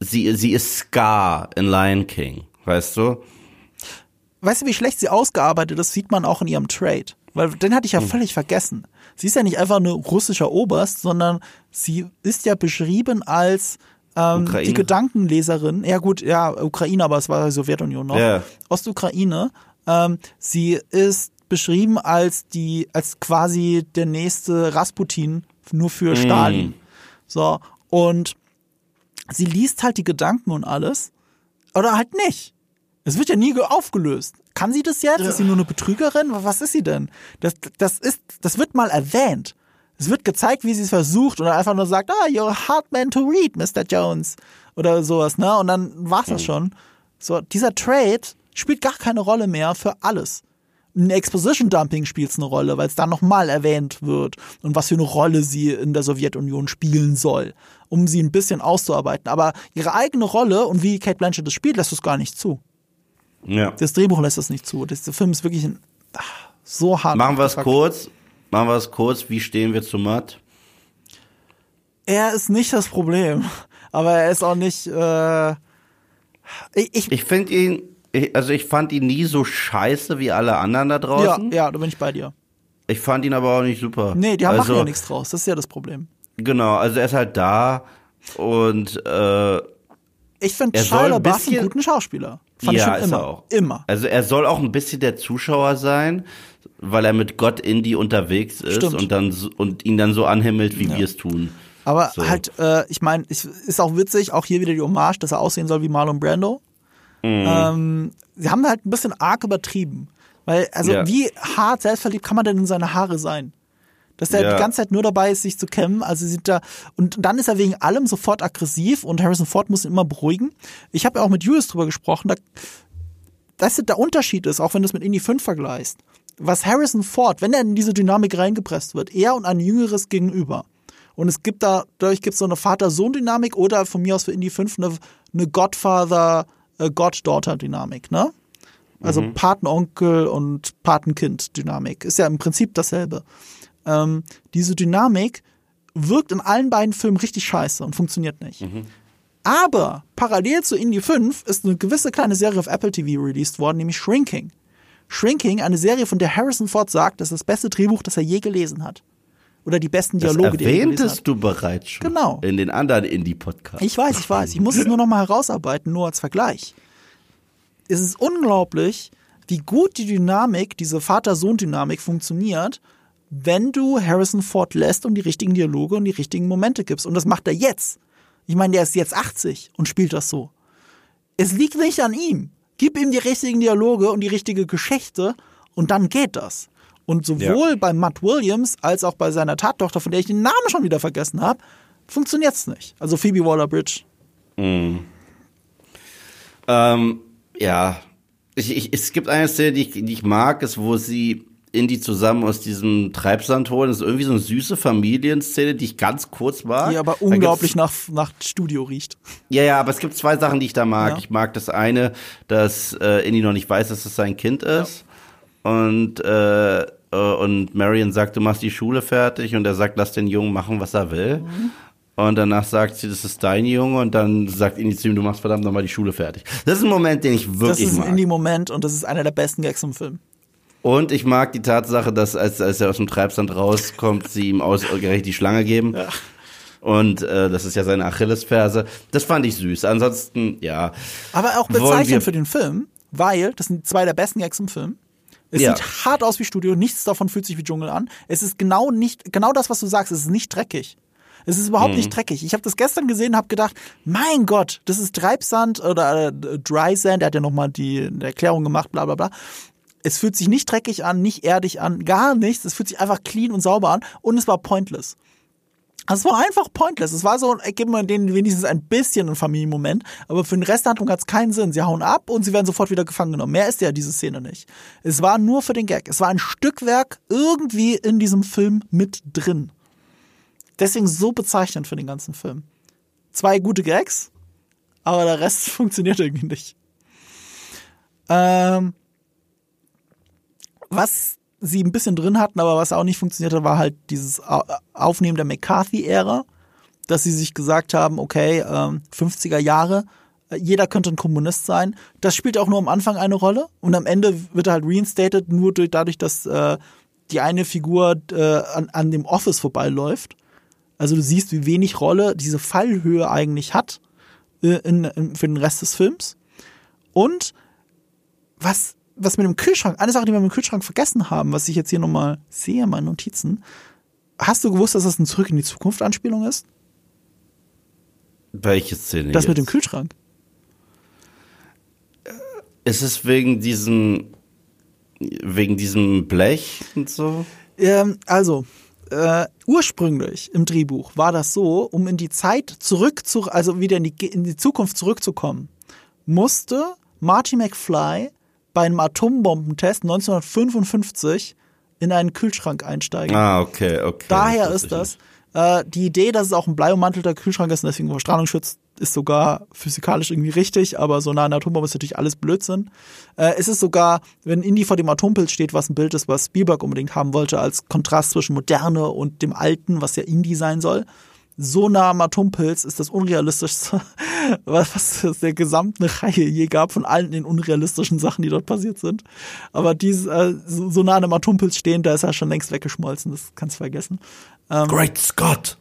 sie, sie ist Scar in Lion King, weißt du? Weißt du, wie schlecht sie ausgearbeitet ist, sieht man auch in ihrem Trade. Weil den hatte ich ja hm. völlig vergessen. Sie ist ja nicht einfach eine russischer Oberst, sondern sie ist ja beschrieben als ähm, die Gedankenleserin. Ja gut, ja, Ukraine, aber es war die Sowjetunion noch. Yeah. Ostukraine. Ähm, sie ist beschrieben als die, als quasi der nächste Rasputin nur für mm. Stalin. So, und sie liest halt die Gedanken und alles. Oder halt nicht. Es wird ja nie aufgelöst. Kann sie das jetzt? Ja. Ist sie nur eine Betrügerin? Was ist sie denn? Das, das ist, das wird mal erwähnt. Es wird gezeigt, wie sie es versucht oder einfach nur sagt, ah, you're a hard man to read, Mr. Jones. Oder sowas, ne? Und dann war's das mhm. schon. So, dieser Trade spielt gar keine Rolle mehr für alles. Ein Exposition Dumping spielt eine Rolle, weil es da nochmal erwähnt wird und was für eine Rolle sie in der Sowjetunion spielen soll, um sie ein bisschen auszuarbeiten. Aber ihre eigene Rolle und wie Kate Blanchett das spielt, lässt es gar nicht zu. Ja. Das Drehbuch lässt das nicht zu. Das, der Film ist wirklich ein. Ach, So hart. Machen wir es kurz. Machen wir es kurz. Wie stehen wir zu Matt? Er ist nicht das Problem, (laughs) aber er ist auch nicht. Äh, ich ich, ich finde ihn, ich, also ich fand ihn nie so scheiße wie alle anderen da draußen. Ja, ja, da bin ich bei dir. Ich fand ihn aber auch nicht super. Nee, die haben also, machen ja nichts draus. Das ist ja das Problem. Genau, also er ist halt da und äh, ich finde Shia LaBeouf einen guten Schauspieler. Fand ja, ich schon immer. Er. Immer. Also er soll auch ein bisschen der Zuschauer sein, weil er mit Gott Indie unterwegs ist Stimmt. und dann und ihn dann so anhimmelt, wie ja. wir es tun. Aber so. halt, äh, ich meine, ist auch witzig, auch hier wieder die Hommage, dass er aussehen soll wie Marlon Brando. Mhm. Ähm, sie haben halt ein bisschen arg übertrieben. Weil, also ja. wie hart selbstverliebt kann man denn in seine Haare sein? Dass er ja. die ganze Zeit nur dabei ist, sich zu kämmen. Also sieht da und dann ist er wegen allem sofort aggressiv und Harrison Ford muss ihn immer beruhigen. Ich habe ja auch mit Julius drüber gesprochen, da, dass der Unterschied ist, auch wenn du es mit Indie 5 vergleichst. Was Harrison Ford, wenn er in diese Dynamik reingepresst wird, er und ein jüngeres Gegenüber. Und es gibt da, dadurch gibt es so eine Vater-Sohn-Dynamik oder von mir aus für Indie 5 eine, eine Godfather-God-Daughter-Dynamik, ne? Also mhm. Patenonkel und Patenkind-Dynamik. Ist ja im Prinzip dasselbe ähm, diese Dynamik wirkt in allen beiden Filmen richtig scheiße und funktioniert nicht. Mhm. Aber parallel zu Indie 5 ist eine gewisse kleine Serie auf Apple TV released worden, nämlich Shrinking. Shrinking, eine Serie, von der Harrison Ford sagt, das ist das beste Drehbuch, das er je gelesen hat. Oder die besten Dialoge, die er gelesen hat. du bereits schon. Genau. In den anderen Indie-Podcasts. Ich weiß, ich weiß. Ich muss es nur noch mal herausarbeiten, nur als Vergleich. Es ist unglaublich, wie gut die Dynamik, diese Vater-Sohn-Dynamik funktioniert wenn du Harrison Ford lässt und die richtigen Dialoge und die richtigen Momente gibst. Und das macht er jetzt. Ich meine, der ist jetzt 80 und spielt das so. Es liegt nicht an ihm. Gib ihm die richtigen Dialoge und die richtige Geschichte und dann geht das. Und sowohl ja. bei Matt Williams als auch bei seiner Tattochter, von der ich den Namen schon wieder vergessen habe, funktioniert es nicht. Also Phoebe Waller-Bridge. Mm. Ähm, ja, ich, ich, es gibt eine Szene, die ich, die ich mag, ist, wo sie Indy zusammen aus diesem Treibsand holen. Das ist irgendwie so eine süße Familienszene, die ich ganz kurz mag. Die aber unglaublich nach, nach Studio riecht. Ja, ja, aber es gibt zwei Sachen, die ich da mag. Ja. Ich mag das eine, dass äh, Indy noch nicht weiß, dass es sein Kind ist. Ja. Und äh, äh, und Marion sagt, du machst die Schule fertig und er sagt, lass den Jungen machen, was er will. Mhm. Und danach sagt sie, das ist dein Junge und dann sagt Indy zu ihm, du machst verdammt nochmal die Schule fertig. Das ist ein Moment, den ich wirklich mag. Das ist ein Indie-Moment und das ist einer der besten Gags im Film. Und ich mag die Tatsache, dass als, als er aus dem Treibsand rauskommt, sie ihm ausgerechnet die Schlange geben. Ja. Und äh, das ist ja seine Achillesferse. Das fand ich süß. Ansonsten, ja. Aber auch bezeichnend für den Film, weil das sind zwei der besten Gags im Film. Es ja. sieht hart aus wie Studio, nichts davon fühlt sich wie Dschungel an. Es ist genau nicht, genau das, was du sagst, es ist nicht dreckig. Es ist überhaupt mhm. nicht dreckig. Ich habe das gestern gesehen und habe gedacht, mein Gott, das ist Treibsand oder äh, Dry Sand, der hat ja nochmal die Erklärung gemacht, bla bla bla. Es fühlt sich nicht dreckig an, nicht erdig an, gar nichts. Es fühlt sich einfach clean und sauber an und es war pointless. Also es war einfach pointless. Es war so, gib mal denen wenigstens ein bisschen ein Familienmoment, aber für den Rest der Handlung hat es keinen Sinn. Sie hauen ab und sie werden sofort wieder gefangen genommen. Mehr ist ja diese Szene nicht. Es war nur für den Gag. Es war ein Stückwerk irgendwie in diesem Film mit drin. Deswegen so bezeichnend für den ganzen Film. Zwei gute Gags, aber der Rest (laughs) funktioniert irgendwie nicht. Ähm, was sie ein bisschen drin hatten, aber was auch nicht funktioniert hat, war halt dieses Aufnehmen der McCarthy-Ära, dass sie sich gesagt haben, okay, 50er ähm, Jahre, äh, jeder könnte ein Kommunist sein. Das spielt auch nur am Anfang eine Rolle und am Ende wird er halt reinstated, nur durch, dadurch, dass äh, die eine Figur äh, an, an dem Office vorbeiläuft. Also du siehst, wie wenig Rolle diese Fallhöhe eigentlich hat äh, in, in, für den Rest des Films. Und was was mit dem Kühlschrank, eine Sache, die wir mit dem Kühlschrank vergessen haben, was ich jetzt hier nochmal sehe, meine Notizen. Hast du gewusst, dass das ein Zurück in die Zukunft Anspielung ist? Welche Szene? Das jetzt? mit dem Kühlschrank. Ist es wegen diesem, wegen diesem Blech und so? Ähm, also, äh, ursprünglich im Drehbuch war das so, um in die Zeit zurück zu, also wieder in die, in die Zukunft zurückzukommen, musste Marty McFly bei einem Atombombentest 1955 in einen Kühlschrank einsteigen. Ah, okay, okay. Daher ist das. Äh, die Idee, dass es auch ein bleiummantelter Kühlschrank ist und deswegen vor Strahlung schützt, ist sogar physikalisch irgendwie richtig, aber so nah an der Atombombe ist natürlich alles Blödsinn. Äh, es ist sogar, wenn Indy vor dem Atompilz steht, was ein Bild ist, was Spielberg unbedingt haben wollte, als Kontrast zwischen Moderne und dem Alten, was ja Indy sein soll. So nah am Atompilz ist das unrealistischste, (laughs) was es der gesamten Reihe je gab, von allen den unrealistischen Sachen, die dort passiert sind. Aber dieses, äh, so, so nah an einem Atompilz stehen, da ist er schon längst weggeschmolzen, das kannst du vergessen. Ähm, Great Scott!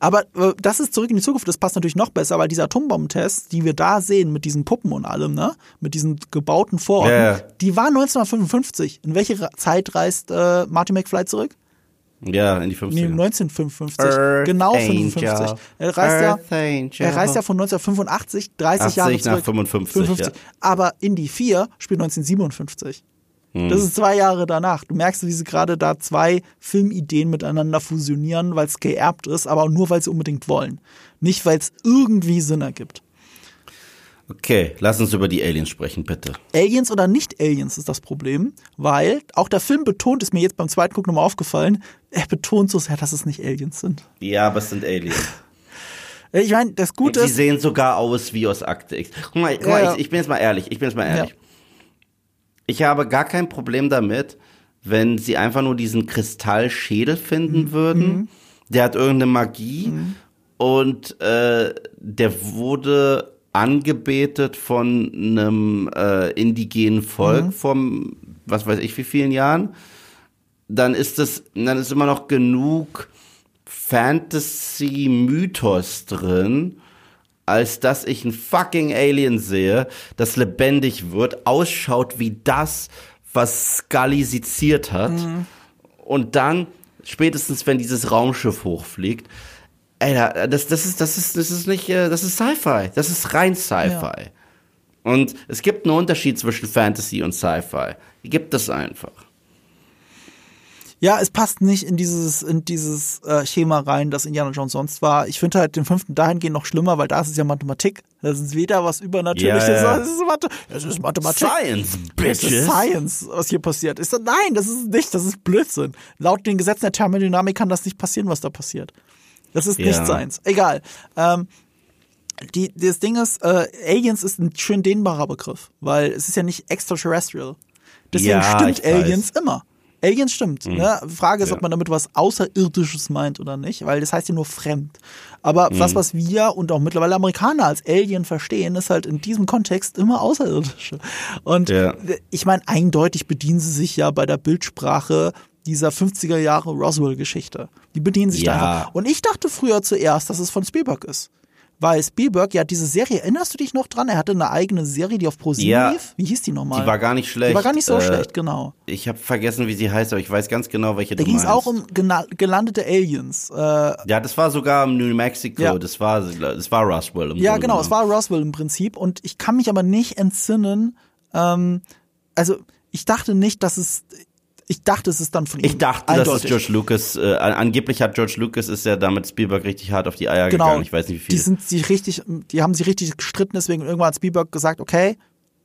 Aber äh, das ist zurück in die Zukunft, das passt natürlich noch besser, weil diese Atombombentests, die wir da sehen mit diesen Puppen und allem, ne, mit diesen gebauten Vororten, Ja. die waren 1955. In welche Zeit reist äh, Marty McFly zurück? Ja, in die Nee, 50er. 1955. Earth genau Angel. 55. Er reist ja, er reist ja von 1985, 30 80 Jahre nach zurück. 55, ja. Aber Indy 4 spielt 1957. Hm. Das ist zwei Jahre danach. Du merkst, wie sie gerade da zwei Filmideen miteinander fusionieren, weil es geerbt ist, aber nur, weil sie unbedingt wollen. Nicht, weil es irgendwie Sinn ergibt. Okay, lass uns über die Aliens sprechen, bitte. Aliens oder nicht Aliens ist das Problem, weil auch der Film betont, ist mir jetzt beim zweiten Guck nochmal aufgefallen, er betont so sehr, dass es nicht Aliens sind. Ja, aber es sind Aliens. (laughs) Ich meine, das Gute sie ist, sehen sogar aus wie aus Akte X. Guck mal, guck mal ja. ich, ich bin jetzt mal ehrlich, ich bin jetzt mal ehrlich. Ja. Ich habe gar kein Problem damit, wenn sie einfach nur diesen Kristallschädel finden Mhm. würden. Der hat irgendeine Magie und äh, der wurde angebetet von einem äh, indigenen Volk Mhm. vom, was weiß ich, wie vielen Jahren. Dann ist es, dann ist immer noch genug Fantasy-Mythos drin, als dass ich ein fucking Alien sehe, das lebendig wird, ausschaut wie das, was Scully seziert hat. Und dann, spätestens wenn dieses Raumschiff hochfliegt, ey, da- das, das ist, das ist, das ist nicht, äh, das ist Sci-Fi. Das ist rein Sci-Fi. Und es gibt einen Unterschied zwischen Fantasy und Sci-Fi. Gibt es einfach. ja, es passt nicht in dieses, in dieses äh, Schema rein, das Indiana Jones sonst war. Ich finde halt den fünften dahingehend noch schlimmer, weil da ist es ja Mathematik. Das ist weder was Übernatürliches, Ja, ja. das ist, Mathe, das ist Mathematik. Science, Das ist bitches. Science, was hier passiert. Ist, nein, das ist nicht, das ist Blödsinn. Laut den Gesetzen der Thermodynamik kann das nicht passieren, was da passiert. Das ist Ja. nicht Science. Egal. Ähm, die, das Ding ist, äh, Aliens ist ein schön dehnbarer Begriff, weil es ist ja nicht extraterrestrial. Deswegen Ja, stimmt ich weiß. Aliens immer. Aliens stimmt. Ne? Frage ist, Ja. ob man damit was Außerirdisches meint oder nicht, weil das heißt ja nur fremd. Aber Mhm. das, was wir und auch mittlerweile Amerikaner als Alien verstehen, ist halt in diesem Kontext immer Außerirdische. Und Ja. ich meine, eindeutig bedienen sie sich ja bei der Bildsprache dieser 50er Jahre Roswell-Geschichte. Die bedienen sich da Ja. einfach. Und ich dachte früher zuerst, dass es von Spielberg ist. Weil Spielberg ja diese Serie, erinnerst du dich noch dran? Er hatte eine eigene Serie, die auf ProSieben Ja. lief. Wie hieß die nochmal? Die war gar nicht schlecht. Die war gar nicht so Äh, schlecht, genau. Ich habe vergessen, wie sie heißt, aber ich weiß ganz genau, welche Da du ging es meinst. auch um gelandete Aliens. Äh, Ja, das war sogar im New Mexico. Ja. Das war, das war Roswell. Im ja, Grunde genau, es genommen. war Roswell im Prinzip. Und ich kann mich aber nicht entsinnen. Ähm, also ich dachte nicht, dass es. Ich dachte, es ist dann von ihm. Ich dachte, dass es eindeutig. George Lucas, äh, angeblich hat George Lucas ist ja damit Spielberg richtig hart auf die Eier Genau. gegangen. Ich weiß nicht wie viel. Die sind sich richtig, die haben sich richtig gestritten, deswegen irgendwann hat Spielberg gesagt, okay,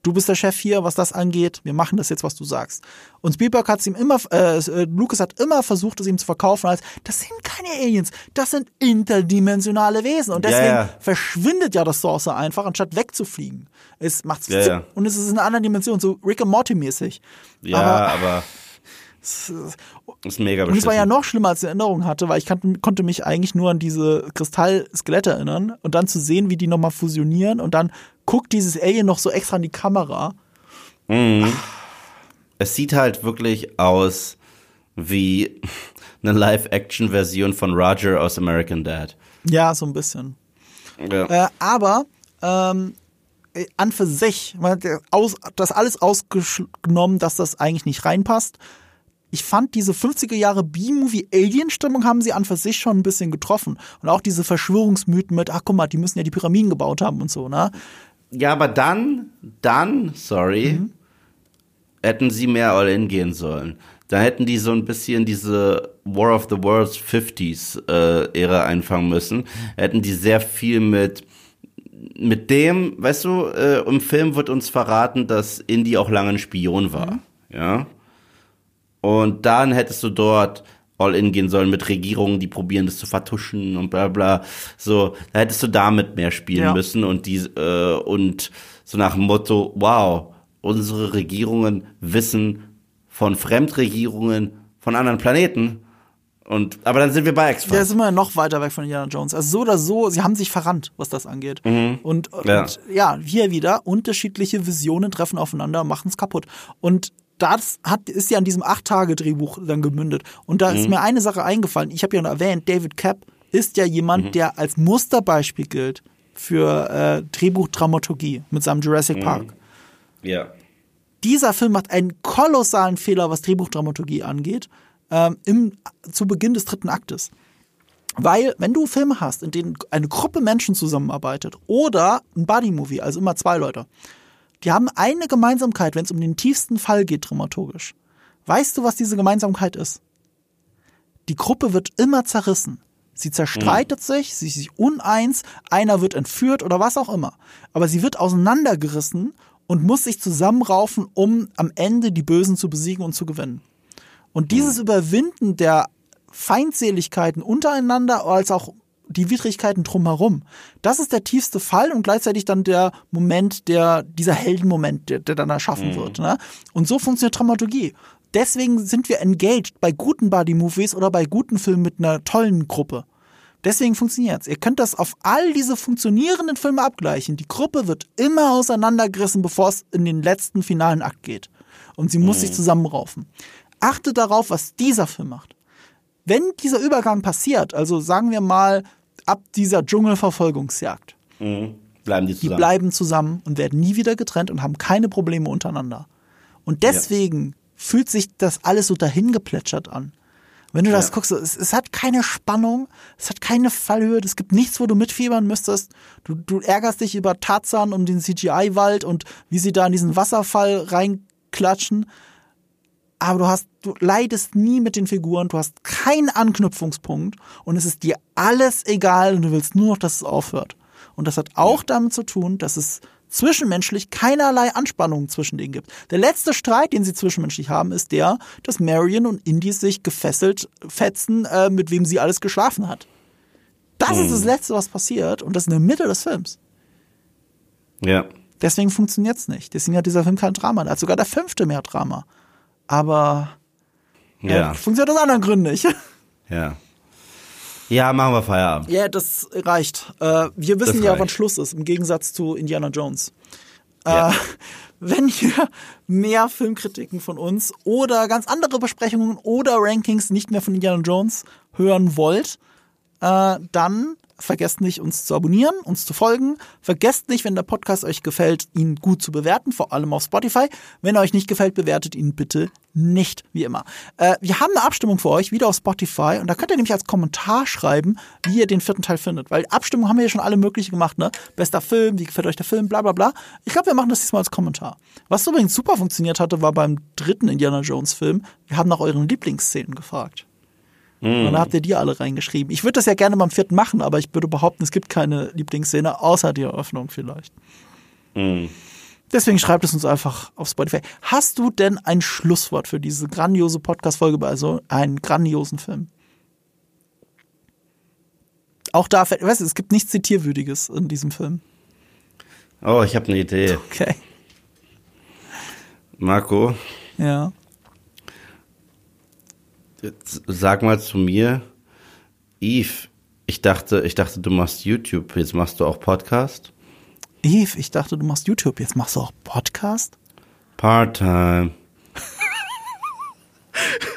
du bist der Chef hier, was das angeht, wir machen das jetzt, was du sagst. Und Spielberg hat es ihm immer, äh, äh, Lucas hat immer versucht, es ihm zu verkaufen als, das sind keine Aliens, das sind interdimensionale Wesen. Und deswegen ja. verschwindet ja das Saucer einfach, anstatt wegzufliegen. Es macht's ja. und es ist in einer anderen Dimension, so Rick and Morty mäßig. ja, aber- aber, ist mega Und es war beschissen. ja noch schlimmer, als ich Erinnerung hatte, weil ich kann, konnte mich eigentlich nur an diese Kristallskelette erinnern und dann zu sehen, wie die nochmal fusionieren und dann guckt dieses Alien noch so extra in die Kamera. es sieht halt wirklich aus wie eine Live-Action-Version von Roger aus American Dad. Ja, so ein bisschen. Ja. Äh, aber ähm, äh, an für sich, das alles ausgenommen, dass das eigentlich nicht reinpasst. Ich fand diese 50er Jahre B-Movie-Alien-Stimmung haben sie an für sich schon ein bisschen getroffen. Und auch diese Verschwörungsmythen mit, ach guck mal, die müssen ja die Pyramiden gebaut haben und so, ne? Ja, aber dann, dann, sorry, Mhm. hätten sie mehr All-In gehen sollen. Da hätten die so ein bisschen diese War of the Worlds 50s äh, Ära einfangen müssen. Hätten die sehr viel mit mit dem, weißt du, äh, im Film wird uns verraten, dass Indy auch lange ein Spion war, Mhm. ja. Und dann hättest du dort all in gehen sollen mit Regierungen, die probieren, das zu vertuschen und bla bla. So, da hättest du damit mehr spielen ja. müssen und die äh, und so nach dem Motto, wow, unsere Regierungen wissen von Fremdregierungen von anderen Planeten. Und, aber dann sind wir bei X-Files. Ja, sind wir noch weiter weg von Indiana Jones. Also so oder so, sie haben sich verrannt, was das angeht. Mhm. Und, ja. und ja, hier wieder, unterschiedliche Visionen treffen aufeinander, machen es kaputt. Und das hat, ist ja an diesem Acht-Tage-Drehbuch dann gemündet. Und da mhm. ist mir eine Sache eingefallen. Ich habe ja noch erwähnt, David Kapp ist ja jemand, mhm. der als Musterbeispiel gilt für äh, Drehbuchdramaturgie mit seinem Jurassic mhm. Park. Ja. Dieser Film macht einen kolossalen Fehler, was Drehbuchdramaturgie angeht, ähm, im, zu Beginn des dritten Aktes. Weil, wenn du Filme hast, in denen eine Gruppe Menschen zusammenarbeitet oder ein Buddy-Movie, also immer zwei Leute, die haben eine Gemeinsamkeit, wenn es um den tiefsten Fall geht, dramaturgisch. Weißt du, was diese Gemeinsamkeit ist? Die Gruppe wird immer zerrissen. Sie zerstreitet mhm. sich, sie ist sich uneins, einer wird entführt oder was auch immer. Aber sie wird auseinandergerissen und muss sich zusammenraufen, um am Ende die Bösen zu besiegen und zu gewinnen. Und dieses mhm. Überwinden der Feindseligkeiten untereinander als auch die Widrigkeiten drumherum. Das ist der tiefste Fall und gleichzeitig dann der Moment, der, dieser Heldenmoment, der, der dann erschaffen mhm. wird. Ne? Und so funktioniert Dramaturgie. Deswegen sind wir engaged bei guten Buddy-Movies oder bei guten Filmen mit einer tollen Gruppe. Deswegen funktioniert's. Ihr könnt das auf all diese funktionierenden Filme abgleichen. Die Gruppe wird immer auseinandergerissen, bevor es in den letzten finalen Akt geht. Und sie muss mhm. sich zusammenraufen. Achtet darauf, was dieser Film macht. Wenn dieser Übergang passiert, also sagen wir mal ab dieser Dschungelverfolgungsjagd, mhm. bleiben die zusammen. Die bleiben zusammen und werden nie wieder getrennt und haben keine Probleme untereinander. Und deswegen ja. fühlt sich das alles so dahingeplätschert an. Wenn du das ja. guckst, es, es, hat keine Spannung, es hat keine Fallhöhe, es gibt nichts, wo du mitfiebern müsstest. Du, du ärgerst dich über Tarzan und den CGI-Wald und wie sie da in diesen Wasserfall reinklatschen aber du hast, du leidest nie mit den Figuren, du hast keinen Anknüpfungspunkt und es ist dir alles egal und du willst nur noch, dass es aufhört. Und das hat auch damit zu tun, dass es zwischenmenschlich keinerlei Anspannungen zwischen denen gibt. Der letzte Streit, den sie zwischenmenschlich haben, ist der, dass Marion und Indy sich gefesselt fetzen, äh, mit wem sie alles geschlafen hat. Das hm. ist das Letzte, was passiert und das ist in der Mitte des Films. Ja. Deswegen funktioniert's nicht. Deswegen hat dieser Film kein Drama. Er hat sogar der fünfte mehr Drama aber ja. Äh, funktioniert aus anderen Gründen nicht. (laughs) Ja. Ja, machen wir Feierabend. Ja, das reicht. Äh, wir wissen ja, wann Schluss ist, im Gegensatz zu Indiana Jones. Äh, ja. (laughs) Wenn ihr mehr Filmkritiken von uns oder ganz andere Besprechungen oder Rankings nicht mehr von Indiana Jones hören wollt, äh, dann Vergesst nicht, uns zu abonnieren, uns zu folgen. Vergesst nicht, wenn der Podcast euch gefällt, ihn gut zu bewerten, vor allem auf Spotify. Wenn er euch nicht gefällt, bewertet ihn bitte nicht, wie immer. Äh, wir haben eine Abstimmung für euch, wieder auf Spotify. Und da könnt ihr nämlich als Kommentar schreiben, wie ihr den vierten Teil findet. Weil Abstimmung haben wir ja schon alle mögliche gemacht, ne? Bester Film, wie gefällt euch der Film, bla bla bla. Ich glaube, wir machen das diesmal als Kommentar. Was übrigens super funktioniert hatte, war beim dritten Indiana Jones Film. Wir haben nach euren Lieblingsszenen gefragt. Mm. Und dann habt ihr die alle reingeschrieben. Ich würde das ja gerne beim vierten machen, aber ich würde behaupten, es gibt keine Lieblingsszene, außer die Eröffnung vielleicht. Mm. Deswegen schreibt es uns einfach auf Spotify. Hast du denn ein Schlusswort für diese grandiose Podcast-Folge bei so einen grandiosen Film? Auch da, weißt du, es gibt nichts Zitierwürdiges in diesem Film. Oh, ich habe eine Idee. Okay. Marco. Ja jetzt sag mal zu mir, Eve, ich dachte, ich dachte, du machst YouTube, jetzt machst du auch Podcast. Eve, ich dachte, du machst YouTube, jetzt machst du auch Podcast? Part-time. (laughs)